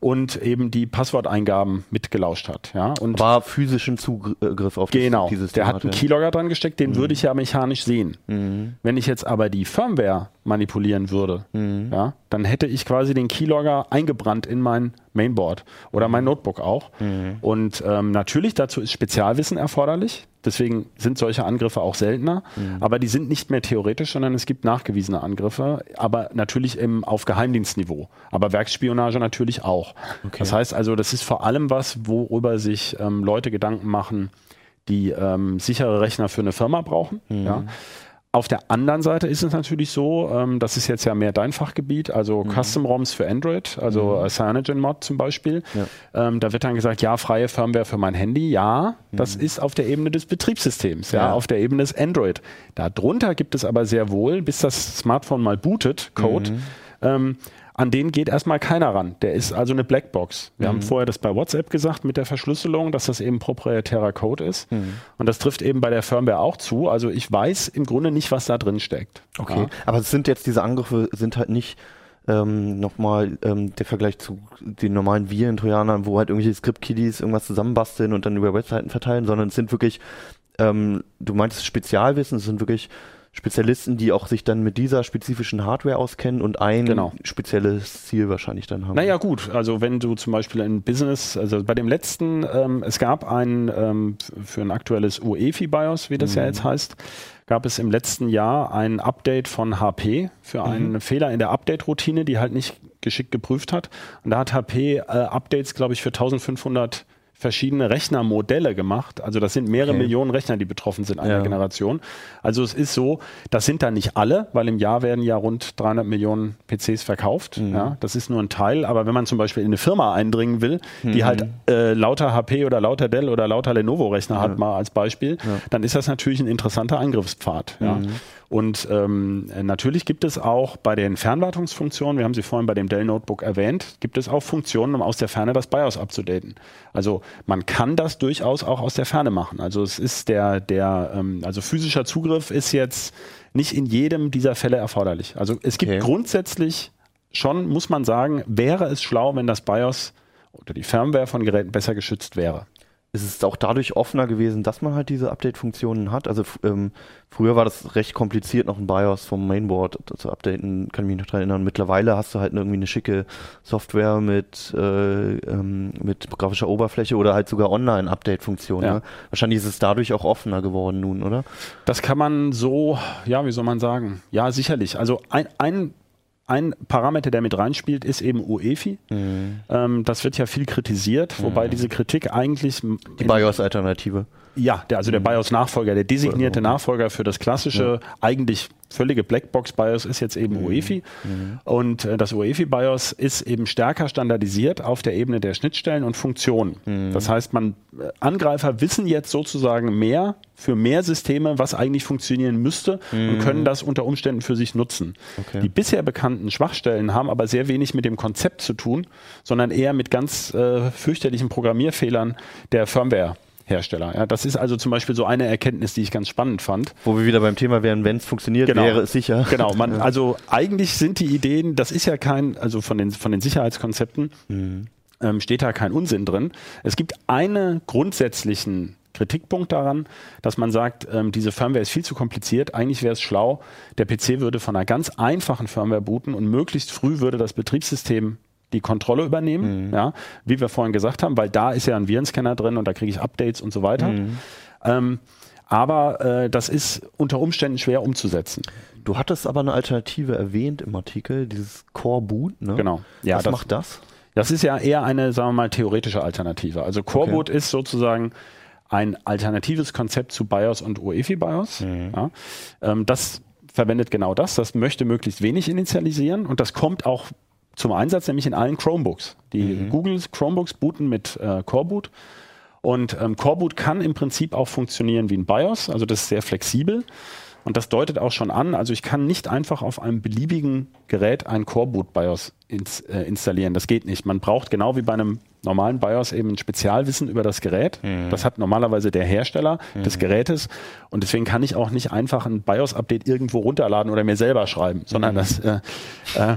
und eben die Passworteingaben mitgelauscht hat. Ja? Und War physischen Zugriff auf das- Genau, dieses der Thema hat einen. Keylogger dran gesteckt, den würde ich ja mechanisch sehen. Mhm. Wenn ich jetzt aber die Firmware manipulieren würde, Mhm. ja, dann hätte ich quasi den Keylogger eingebrannt in mein Mainboard oder Mhm. mein Notebook auch. Und ähm, natürlich dazu ist Spezialwissen erforderlich. Deswegen sind solche Angriffe auch seltener, Mhm. aber die sind nicht mehr theoretisch, sondern es gibt nachgewiesene Angriffe, aber natürlich im, auf Geheimdienstniveau. Aber Werksspionage natürlich auch. Das heißt also, das ist vor allem was, worüber sich ähm, Leute Gedanken machen, die ähm, sichere Rechner für eine Firma brauchen. Ja. Auf der anderen Seite ist es natürlich so, ähm, das ist jetzt ja mehr dein Fachgebiet, also Custom ROMs für Android, also äh, CyanogenMod zum Beispiel. Ähm, da wird dann gesagt, ja, freie Firmware für mein Handy, ja, das ist auf der Ebene des Betriebssystems, ja, Ja. auf der Ebene des Android. Darunter gibt es aber sehr wohl, bis das Smartphone mal bootet, Code, ähm, an den geht erstmal keiner ran. Der ist also eine Blackbox. Wir mhm. haben vorher das bei WhatsApp gesagt mit der Verschlüsselung, dass das eben proprietärer Code ist. Mhm. Und das trifft eben bei der Firmware auch zu. Also ich weiß im Grunde nicht, was da drin steckt. Okay, ja. aber es sind jetzt diese Angriffe sind halt nicht ähm, nochmal ähm, der Vergleich zu den normalen Viren-Trojanern, wo halt irgendwelche Script-Kiddies irgendwas zusammenbasteln und dann über Webseiten verteilen, sondern es sind wirklich, ähm, du meintest Spezialwissen, es sind wirklich Spezialisten, die auch sich dann mit dieser spezifischen Hardware auskennen und ein genau. spezielles Ziel wahrscheinlich dann haben. Naja gut, also wenn du zum Beispiel ein Business, also bei dem letzten, ähm, es gab ein ähm, für ein aktuelles UEFI BIOS, wie das mhm. ja jetzt heißt, gab es im letzten Jahr ein Update von HP für einen mhm. Fehler in der Update-Routine, die halt nicht geschickt geprüft hat. Und da hat HP äh, Updates, glaube ich, für 1500 verschiedene Rechnermodelle gemacht. Also das sind mehrere okay. Millionen Rechner, die betroffen sind einer ja. Generation. Also es ist so, das sind da nicht alle, weil im Jahr werden ja rund 300 Millionen PCs verkauft. Mhm. Ja, das ist nur ein Teil. Aber wenn man zum Beispiel in eine Firma eindringen will, mhm. die halt äh, lauter HP oder lauter Dell oder lauter Lenovo Rechner ja. hat, mal als Beispiel, dann ist das natürlich ein interessanter Angriffspfad. Ja. Mhm. Und ähm, natürlich gibt es auch bei den Fernwartungsfunktionen, wir haben sie vorhin bei dem Dell Notebook erwähnt, gibt es auch Funktionen, um aus der Ferne das BIOS abzudaten. Also man kann das durchaus auch aus der Ferne machen. Also es ist der, der, ähm, also physischer Zugriff ist jetzt nicht in jedem dieser Fälle erforderlich. Also es gibt okay. grundsätzlich schon, muss man sagen, wäre es schlau, wenn das BIOS oder die Firmware von Geräten besser geschützt wäre ist es auch dadurch offener gewesen, dass man halt diese Update-Funktionen hat. Also ähm, früher war das recht kompliziert, noch ein BIOS vom Mainboard zu updaten, kann ich mich noch daran erinnern. Mittlerweile hast du halt irgendwie eine schicke Software mit, äh, ähm, mit grafischer Oberfläche oder halt sogar Online-Update-Funktionen. Ja. Ne? Wahrscheinlich ist es dadurch auch offener geworden nun, oder? Das kann man so, ja, wie soll man sagen? Ja, sicherlich. Also ein, ein ein Parameter, der mit reinspielt, ist eben UEFI. Mhm. Ähm, das wird ja viel kritisiert, wobei mhm. diese Kritik eigentlich. Die BIOS-Alternative. Ja, der, also der mhm. BIOS-Nachfolger, der designierte Nachfolger für das klassische, ja. eigentlich völlige Blackbox-BIOS ist jetzt eben mhm. UEFI. Mhm. Und äh, das UEFI-BIOS ist eben stärker standardisiert auf der Ebene der Schnittstellen und Funktionen. Mhm. Das heißt, man, äh, Angreifer wissen jetzt sozusagen mehr für mehr Systeme, was eigentlich funktionieren müsste und mhm. können das unter Umständen für sich nutzen. Okay. Die bisher bekannten Schwachstellen haben aber sehr wenig mit dem Konzept zu tun, sondern eher mit ganz äh, fürchterlichen Programmierfehlern der Firmware. Hersteller. Ja, das ist also zum Beispiel so eine Erkenntnis, die ich ganz spannend fand. Wo wir wieder beim Thema wären, wenn es funktioniert, genau. wäre es sicher. Genau, man, ja. also eigentlich sind die Ideen, das ist ja kein, also von den, von den Sicherheitskonzepten mhm. ähm, steht da kein Unsinn drin. Es gibt einen grundsätzlichen Kritikpunkt daran, dass man sagt, ähm, diese Firmware ist viel zu kompliziert. Eigentlich wäre es schlau, der PC würde von einer ganz einfachen Firmware booten und möglichst früh würde das Betriebssystem die Kontrolle übernehmen, mhm. ja, wie wir vorhin gesagt haben, weil da ist ja ein Virenscanner drin und da kriege ich Updates und so weiter. Mhm. Ähm, aber äh, das ist unter Umständen schwer umzusetzen. Du hattest aber eine Alternative erwähnt im Artikel, dieses Core Boot. Ne? Genau. Ja, Was das, macht das? Das ist ja eher eine, sagen wir mal, theoretische Alternative. Also Core okay. Boot ist sozusagen ein alternatives Konzept zu BIOS und UEFI BIOS. Mhm. Ja. Ähm, das verwendet genau das. Das möchte möglichst wenig initialisieren und das kommt auch zum Einsatz, nämlich in allen Chromebooks. Die mhm. Google Chromebooks booten mit äh, Coreboot. Und ähm, Coreboot kann im Prinzip auch funktionieren wie ein BIOS, also das ist sehr flexibel. Und das deutet auch schon an, also ich kann nicht einfach auf einem beliebigen Gerät ein Coreboot BIOS ins, äh, installieren. Das geht nicht. Man braucht genau wie bei einem normalen BIOS eben ein Spezialwissen über das Gerät. Mhm. Das hat normalerweise der Hersteller mhm. des Gerätes. Und deswegen kann ich auch nicht einfach ein BIOS-Update irgendwo runterladen oder mir selber schreiben, sondern mhm. das äh, äh,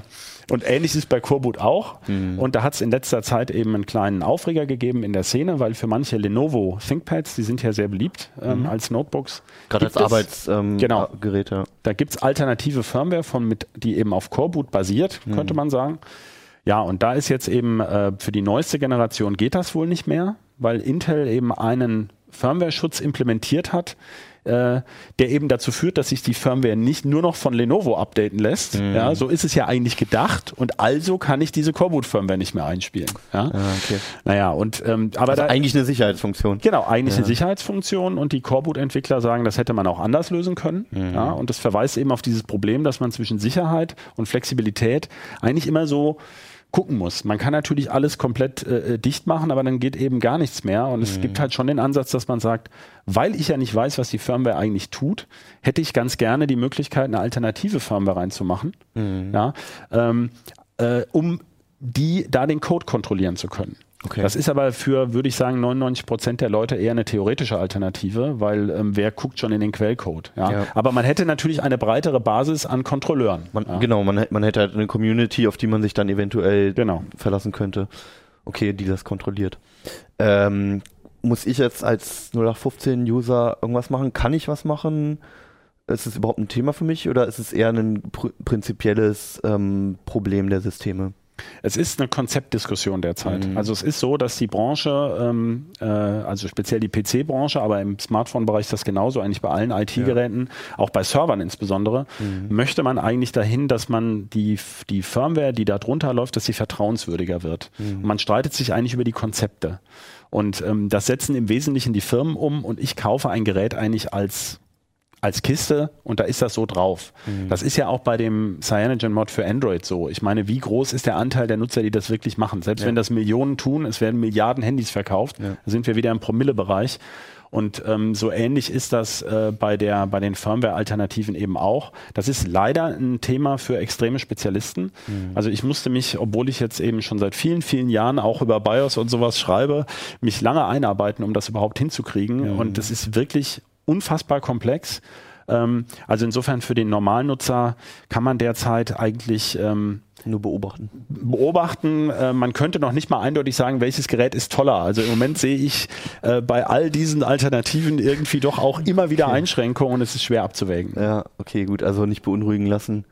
und ähnlich ist es bei Coreboot auch. Mhm. Und da hat es in letzter Zeit eben einen kleinen Aufreger gegeben in der Szene, weil für manche Lenovo ThinkPads, die sind ja sehr beliebt ähm, mhm. als Notebooks. Gerade als Arbeitsgeräte. Ähm, genau, Geräte. Da gibt es alternative Firmware, von mit, die eben auf Coreboot basiert, mhm. könnte man sagen. Ja, und da ist jetzt eben äh, für die neueste Generation geht das wohl nicht mehr, weil Intel eben einen Firmware-Schutz implementiert hat, äh, der eben dazu führt, dass sich die Firmware nicht nur noch von Lenovo updaten lässt. Mhm. Ja, so ist es ja eigentlich gedacht und also kann ich diese Coreboot-Firmware nicht mehr einspielen. Ja? Ah, okay. Naja, und ähm, aber also da, eigentlich eine Sicherheitsfunktion. Genau, eigentlich ja. eine Sicherheitsfunktion und die Coreboot-Entwickler sagen, das hätte man auch anders lösen können. Mhm. Ja, und das verweist eben auf dieses Problem, dass man zwischen Sicherheit und Flexibilität eigentlich immer so gucken muss. Man kann natürlich alles komplett äh, äh, dicht machen, aber dann geht eben gar nichts mehr. Und mhm. es gibt halt schon den Ansatz, dass man sagt, weil ich ja nicht weiß, was die Firmware eigentlich tut, hätte ich ganz gerne die Möglichkeit, eine alternative Firmware reinzumachen. Mhm. Ja, ähm, äh, äh, um die da den Code kontrollieren zu können. Okay. Das ist aber für, würde ich sagen, 99 Prozent der Leute eher eine theoretische Alternative, weil ähm, wer guckt schon in den Quellcode. Ja? Ja. Aber man hätte natürlich eine breitere Basis an Kontrolleuren. Man, ja? Genau, man, hätte- man hätte halt eine Community, auf die man sich dann eventuell Genau. verlassen könnte. Okay, die das kontrolliert. Ähm, muss ich jetzt als 0815-User irgendwas machen? Kann ich was machen? Ist es überhaupt ein Thema für mich oder ist es eher ein pr prinzipielles ähm, Problem der Systeme? Es ist eine Konzeptdiskussion derzeit. Mhm. Also es ist so, dass die Branche, ähm, äh, also speziell die PC-Branche, aber im Smartphone-Bereich ist das genauso, eigentlich bei allen IT-Geräten, auch bei Servern insbesondere, möchte man eigentlich dahin, dass man die, die Firmware, die da drunter läuft, dass sie vertrauenswürdiger wird. Und man streitet sich eigentlich über die Konzepte. Und ähm, das setzen im Wesentlichen die Firmen um und ich kaufe ein Gerät eigentlich als als Kiste und da ist das so drauf. Das ist ja auch bei dem CyanogenMod für Android so. Ich meine, wie groß ist der Anteil der Nutzer, die das wirklich machen? Selbst Ja. wenn das Millionen tun, es werden Milliarden Handys verkauft, Ja. da sind wir wieder im Promille-Bereich. Und ähm, so ähnlich ist das äh, bei, der, bei den Firmware-Alternativen eben auch. Das ist leider ein Thema für extreme Spezialisten. Also ich musste mich, obwohl ich jetzt eben schon seit vielen, vielen Jahren auch über BIOS und sowas schreibe, mich lange einarbeiten, um das überhaupt hinzukriegen. Und das ist wirklich unfassbar komplex. Ähm, also insofern für den Normalnutzer kann man derzeit eigentlich ähm, Nur beobachten. beobachten. Äh, man könnte noch nicht mal eindeutig sagen, welches Gerät ist toller. Also im Moment sehe ich äh, bei all diesen Alternativen irgendwie doch auch immer wieder Einschränkungen und es ist schwer abzuwägen. Ja, okay, gut. Also nicht beunruhigen lassen.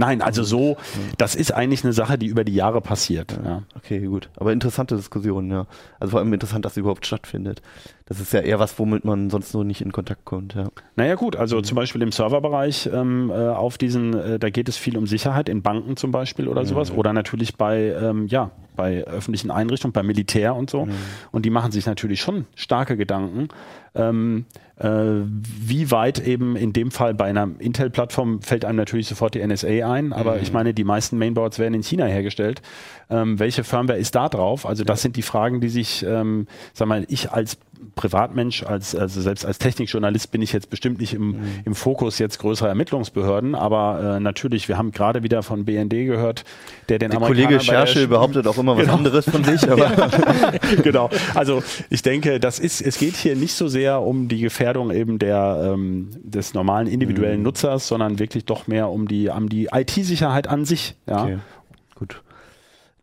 Nein, also so, das ist eigentlich eine Sache, die über die Jahre passiert. Ja. Okay, gut. Aber interessante Diskussion, ja. Also vor allem interessant, dass sie überhaupt stattfindet. Das ist ja eher was, womit man sonst so nicht in Kontakt kommt, ja. Naja gut, also zum Beispiel im Serverbereich ähm, äh, auf diesen, äh, da geht es viel um Sicherheit, in Banken zum Beispiel oder sowas. Oder natürlich bei, ähm, ja, bei öffentlichen Einrichtungen, beim Militär und so. Und die machen sich natürlich schon starke Gedanken. Ähm, äh, wie weit eben in dem Fall bei einer Intel-Plattform fällt einem natürlich sofort die NSA ein, aber ich meine, die meisten Mainboards werden in China hergestellt. Ähm, welche Firmware ist da drauf? Also das sind die Fragen, die sich, ähm, sag mal, ich als Privatmensch, als, also selbst als Technikjournalist bin ich jetzt bestimmt nicht im, im Fokus jetzt größerer Ermittlungsbehörden, aber äh, natürlich, wir haben gerade wieder von BND gehört, der den Der Amerikanern Kollege Scherschel Sch- behauptet auch immer was Genau. anderes von sich, aber genau. Also ich denke, das ist, es geht hier nicht so sehr um die Gefährdung eben der, ähm, des normalen Mhm. individuellen Nutzers, sondern wirklich doch mehr um die, um die IT-Sicherheit an sich. Ja. okay.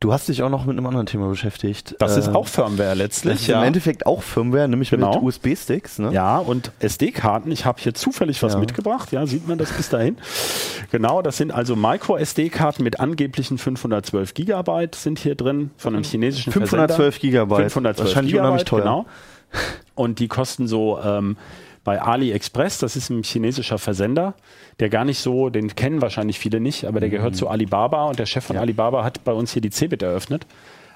Du hast dich auch noch mit einem anderen Thema beschäftigt. Das ist Äh, auch Firmware letztlich. Das ist im Endeffekt auch Firmware, nämlich Genau. mit USB-Sticks, ne? Ja, und SD-Karten. Ich habe hier zufällig was Ja. mitgebracht. Ja, sieht man das bis dahin? Genau, das sind also Micro-SD-Karten mit angeblichen 512 Gigabyte sind hier drin von einem chinesischen 512 Gigabyte. 512 Wahrscheinlich Gigabyte, unheimlich teuer. Genau. Und die kosten so ähm, bei AliExpress, das ist ein chinesischer Versender, der gar nicht so, den kennen wahrscheinlich viele nicht, aber der Mhm. gehört zu Alibaba und der Chef von Alibaba hat bei uns hier die Cebit eröffnet.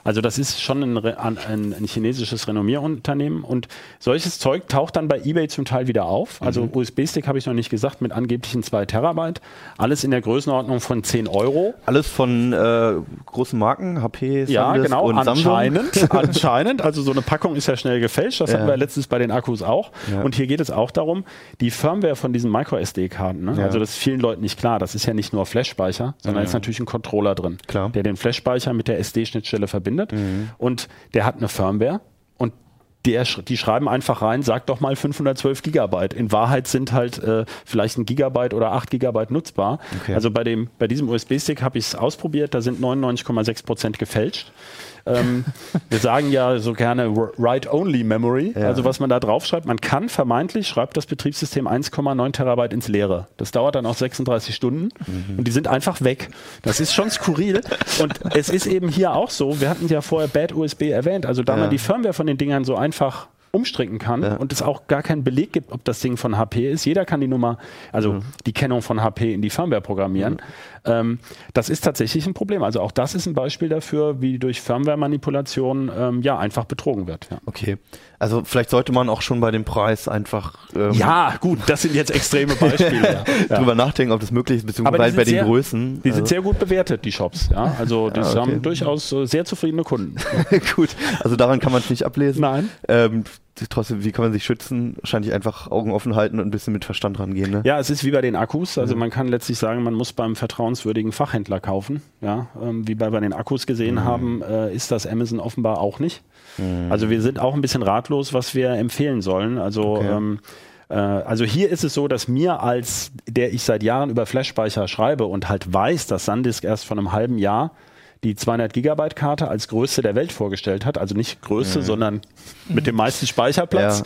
Also das ist schon ein, ein, ein, chinesisches Renommierunternehmen und solches Zeug taucht dann bei eBay zum Teil wieder auf. Also Mhm. USB-Stick habe ich noch nicht gesagt, mit angeblichen 2 Terabyte. Alles in der Größenordnung von 10 Euro. Alles von äh, großen Marken, HP, Ja, Sandisk genau, und Samsung. anscheinend, anscheinend. Also so eine Packung ist ja schnell gefälscht. Das Ja. hatten wir letztens bei den Akkus auch. Ja. Und hier geht es auch darum, die Firmware von diesen Micro-SD-Karten. Ne? Ja. Also das ist vielen Leuten nicht klar. Das ist ja nicht nur Flash-Speicher, sondern Ja. ist natürlich ein Controller drin, Klar. Der den Flash-Speicher mit der SD-Schnittstelle verbindet. Und der hat eine Firmware. Und der, die schreiben einfach rein, sag doch mal 512 Gigabyte. In Wahrheit sind halt äh, vielleicht ein Gigabyte oder 8 Gigabyte nutzbar. Okay. Also bei, dem, bei diesem USB-Stick habe ich es ausprobiert, da sind 99,6 Prozent gefälscht. Ähm, wir sagen ja so gerne Write-Only-Memory, Ja. also was man da draufschreibt. Man kann vermeintlich, schreibt das Betriebssystem 1,9 Terabyte ins Leere. Das dauert dann auch 36 Stunden und die sind einfach weg. Das ist schon skurril. Und es ist eben hier auch so, wir hatten ja vorher Bad USB erwähnt, also da Ja. man die Firmware von den Dingern so einfach umstricken kann Ja. und es auch gar keinen Beleg gibt, ob das Ding von HP ist. Jeder kann die Nummer, also die Kennung von HP in die Firmware programmieren. Ähm, das ist tatsächlich ein Problem. Also auch das ist ein Beispiel dafür, wie durch Firmware-Manipulation ähm, ja einfach betrogen wird. Ja. Okay. Also vielleicht sollte man auch schon bei dem Preis einfach ähm, Ja, gut, das sind jetzt extreme Beispiele. ja. drüber nachdenken, ob das möglich ist, beziehungsweise bei den sehr- Größen. Die sind also, sehr gut bewertet, die Shops. Ja, also die okay. haben durchaus äh, sehr zufriedene Kunden. gut. Also daran kann man es nicht ablesen. Nein. Trotzdem, wie kann man sich schützen? Wahrscheinlich einfach Augen offen halten und ein bisschen mit Verstand rangehen. Ne? Ja, es ist wie bei den Akkus. Also man kann letztlich sagen, man muss beim vertrauenswürdigen Fachhändler kaufen. Ja, ähm, wie wir bei den Akkus gesehen Mhm. haben, äh, ist das Amazon offenbar auch nicht. Also wir sind auch ein bisschen ratlos, was wir empfehlen sollen. Also Okay. ähm, äh, also hier ist es so, dass mir als der ich seit Jahren über Flash-Speicher schreibe und halt weiß, dass SanDisk erst vor einem halben Jahr die 200 Gigabyte Karte als größte der Welt vorgestellt hat, also nicht größte, sondern mit dem meisten Speicherplatz.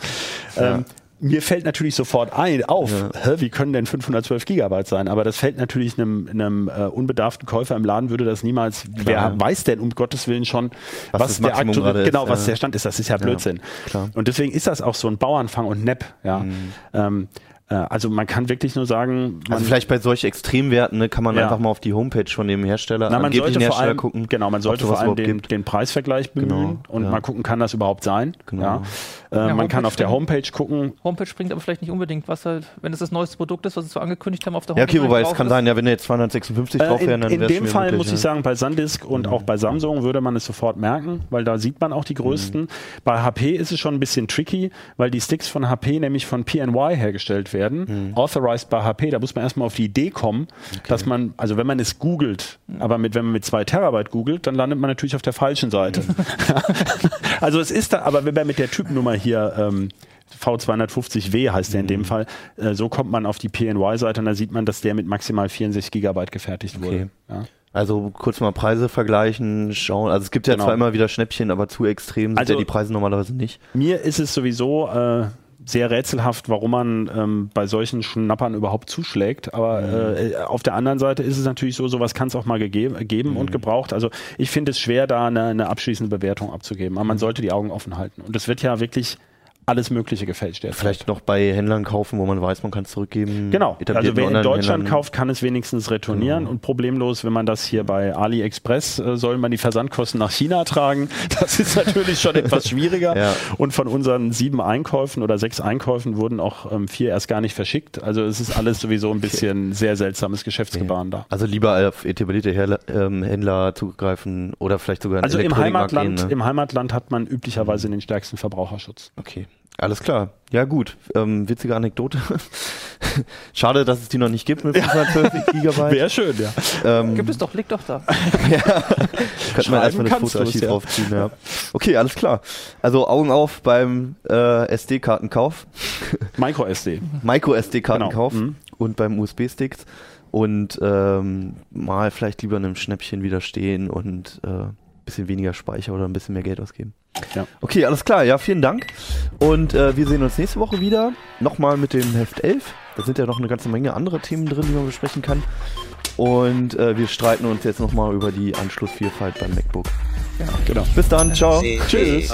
Ja. Ähm, mir fällt natürlich sofort ein, auf, hä, wie können denn 512 Gigabyte sein? Aber das fällt natürlich einem, einem äh, unbedarften Käufer im Laden würde das niemals, wer weiß denn um Gottes Willen schon, Was was, der aktuelle, ist, genau, was ja. der Stand ist, das ist ja Blödsinn. klar. Und deswegen ist das auch so ein Bauernfang und Nepp, ja. Mhm. Ähm, äh, also man kann wirklich nur sagen, man, Also vielleicht bei solch Extremwerten ne, kann man Ja. einfach mal auf die Homepage von dem Hersteller, na, man sollte vor Hersteller allem, gucken. genau, man sollte vor allem den, den Preisvergleich bemühen Genau, und ja. mal gucken, kann das überhaupt sein? Genau. Ja. Äh, Ja, man kann auf der Homepage gucken, Homepage bringt aber vielleicht nicht unbedingt was halt, wenn es das neueste Produkt ist, was sie so angekündigt haben auf der Ja, Homepage. okay, wobei es kann ist. sein, ja, wenn da jetzt 256 Äh, drauf wären, in, dann in wäre es dem schon Fall möglich, muss ja. ich sagen, bei SanDisk und auch bei Samsung würde man es sofort merken, weil da sieht man auch die größten. Bei HP ist es schon ein bisschen tricky, weil die Sticks von HP nämlich von PNY hergestellt werden. Authorized bei HP, da muss man erstmal auf die Idee kommen, dass man, also wenn man es googelt, aber mit, wenn man mit zwei Terabyte googelt, dann landet man natürlich auf der falschen Seite. also es ist da, aber wenn man mit der Typennummer hier ähm, V250W heißt der in Mhm. dem Fall, äh, so kommt man auf die PNY-Seite und da sieht man, dass der mit maximal 64 Gigabyte gefertigt wurde. Okay. Ja. Also kurz mal Preise vergleichen, schauen. Also es gibt ja Genau. zwar immer wieder Schnäppchen, aber zu extrem sind Also- ja die Preise normalerweise nicht. Mir ist es sowieso äh, sehr rätselhaft, warum man ähm, bei solchen Schnappern überhaupt zuschlägt. Aber äh, auf der anderen Seite ist es natürlich so, sowas kann es auch mal geben und gebraucht. Also ich finde es schwer, da eine, eine abschließende Bewertung abzugeben. Aber man sollte die Augen offen halten. Und es wird ja wirklich alles Mögliche gefälscht derzeit. Vielleicht noch bei Händlern kaufen, wo man weiß, man kann es zurückgeben. Genau, also wer in Deutschland Online-Händlern. kauft, kann es wenigstens retournieren und problemlos, wenn man das hier bei AliExpress, äh, soll man die Versandkosten nach China tragen. Das ist natürlich schon etwas schwieriger. Ja. Und von unseren sieben Einkäufen oder sechs Einkäufen wurden auch ähm, vier erst gar nicht verschickt. Also es ist alles sowieso ein bisschen sehr seltsames Geschäftsgebaren da. Also lieber auf etablierte Herla- ähm, Händler zugreifen oder vielleicht sogar in Also im Heimatland, gehen, ne? im Heimatland hat man üblicherweise den stärksten Verbraucherschutz. Okay, alles klar. Ja gut, ähm, witzige Anekdote. Schade, dass es die noch nicht gibt mit 512 Gigabyte. Wäre schön, ja. Ähm, Gibt es doch, liegt doch da. Könnte man erstmal das Fotoarchiv ja. draufziehen, ja. Okay, alles klar. Also Augen auf beim äh, SD-Kartenkauf, Micro-SD. Micro-SD-Kartenkauf Genau, mhm. und beim USB-Sticks und ähm, mal vielleicht lieber einem Schnäppchen widerstehen und äh, bisschen weniger Speicher oder ein bisschen mehr Geld ausgeben. Ja. Okay, alles klar. Ja, vielen Dank. Und äh, wir sehen uns nächste Woche wieder. Nochmal mit dem Heft 11. Da sind ja noch eine ganze Menge andere Themen drin, die man besprechen kann. Und äh, wir streiten uns jetzt nochmal über die Anschlussvielfalt beim MacBook. Genau. Bis dann. Ciao. Tschüss.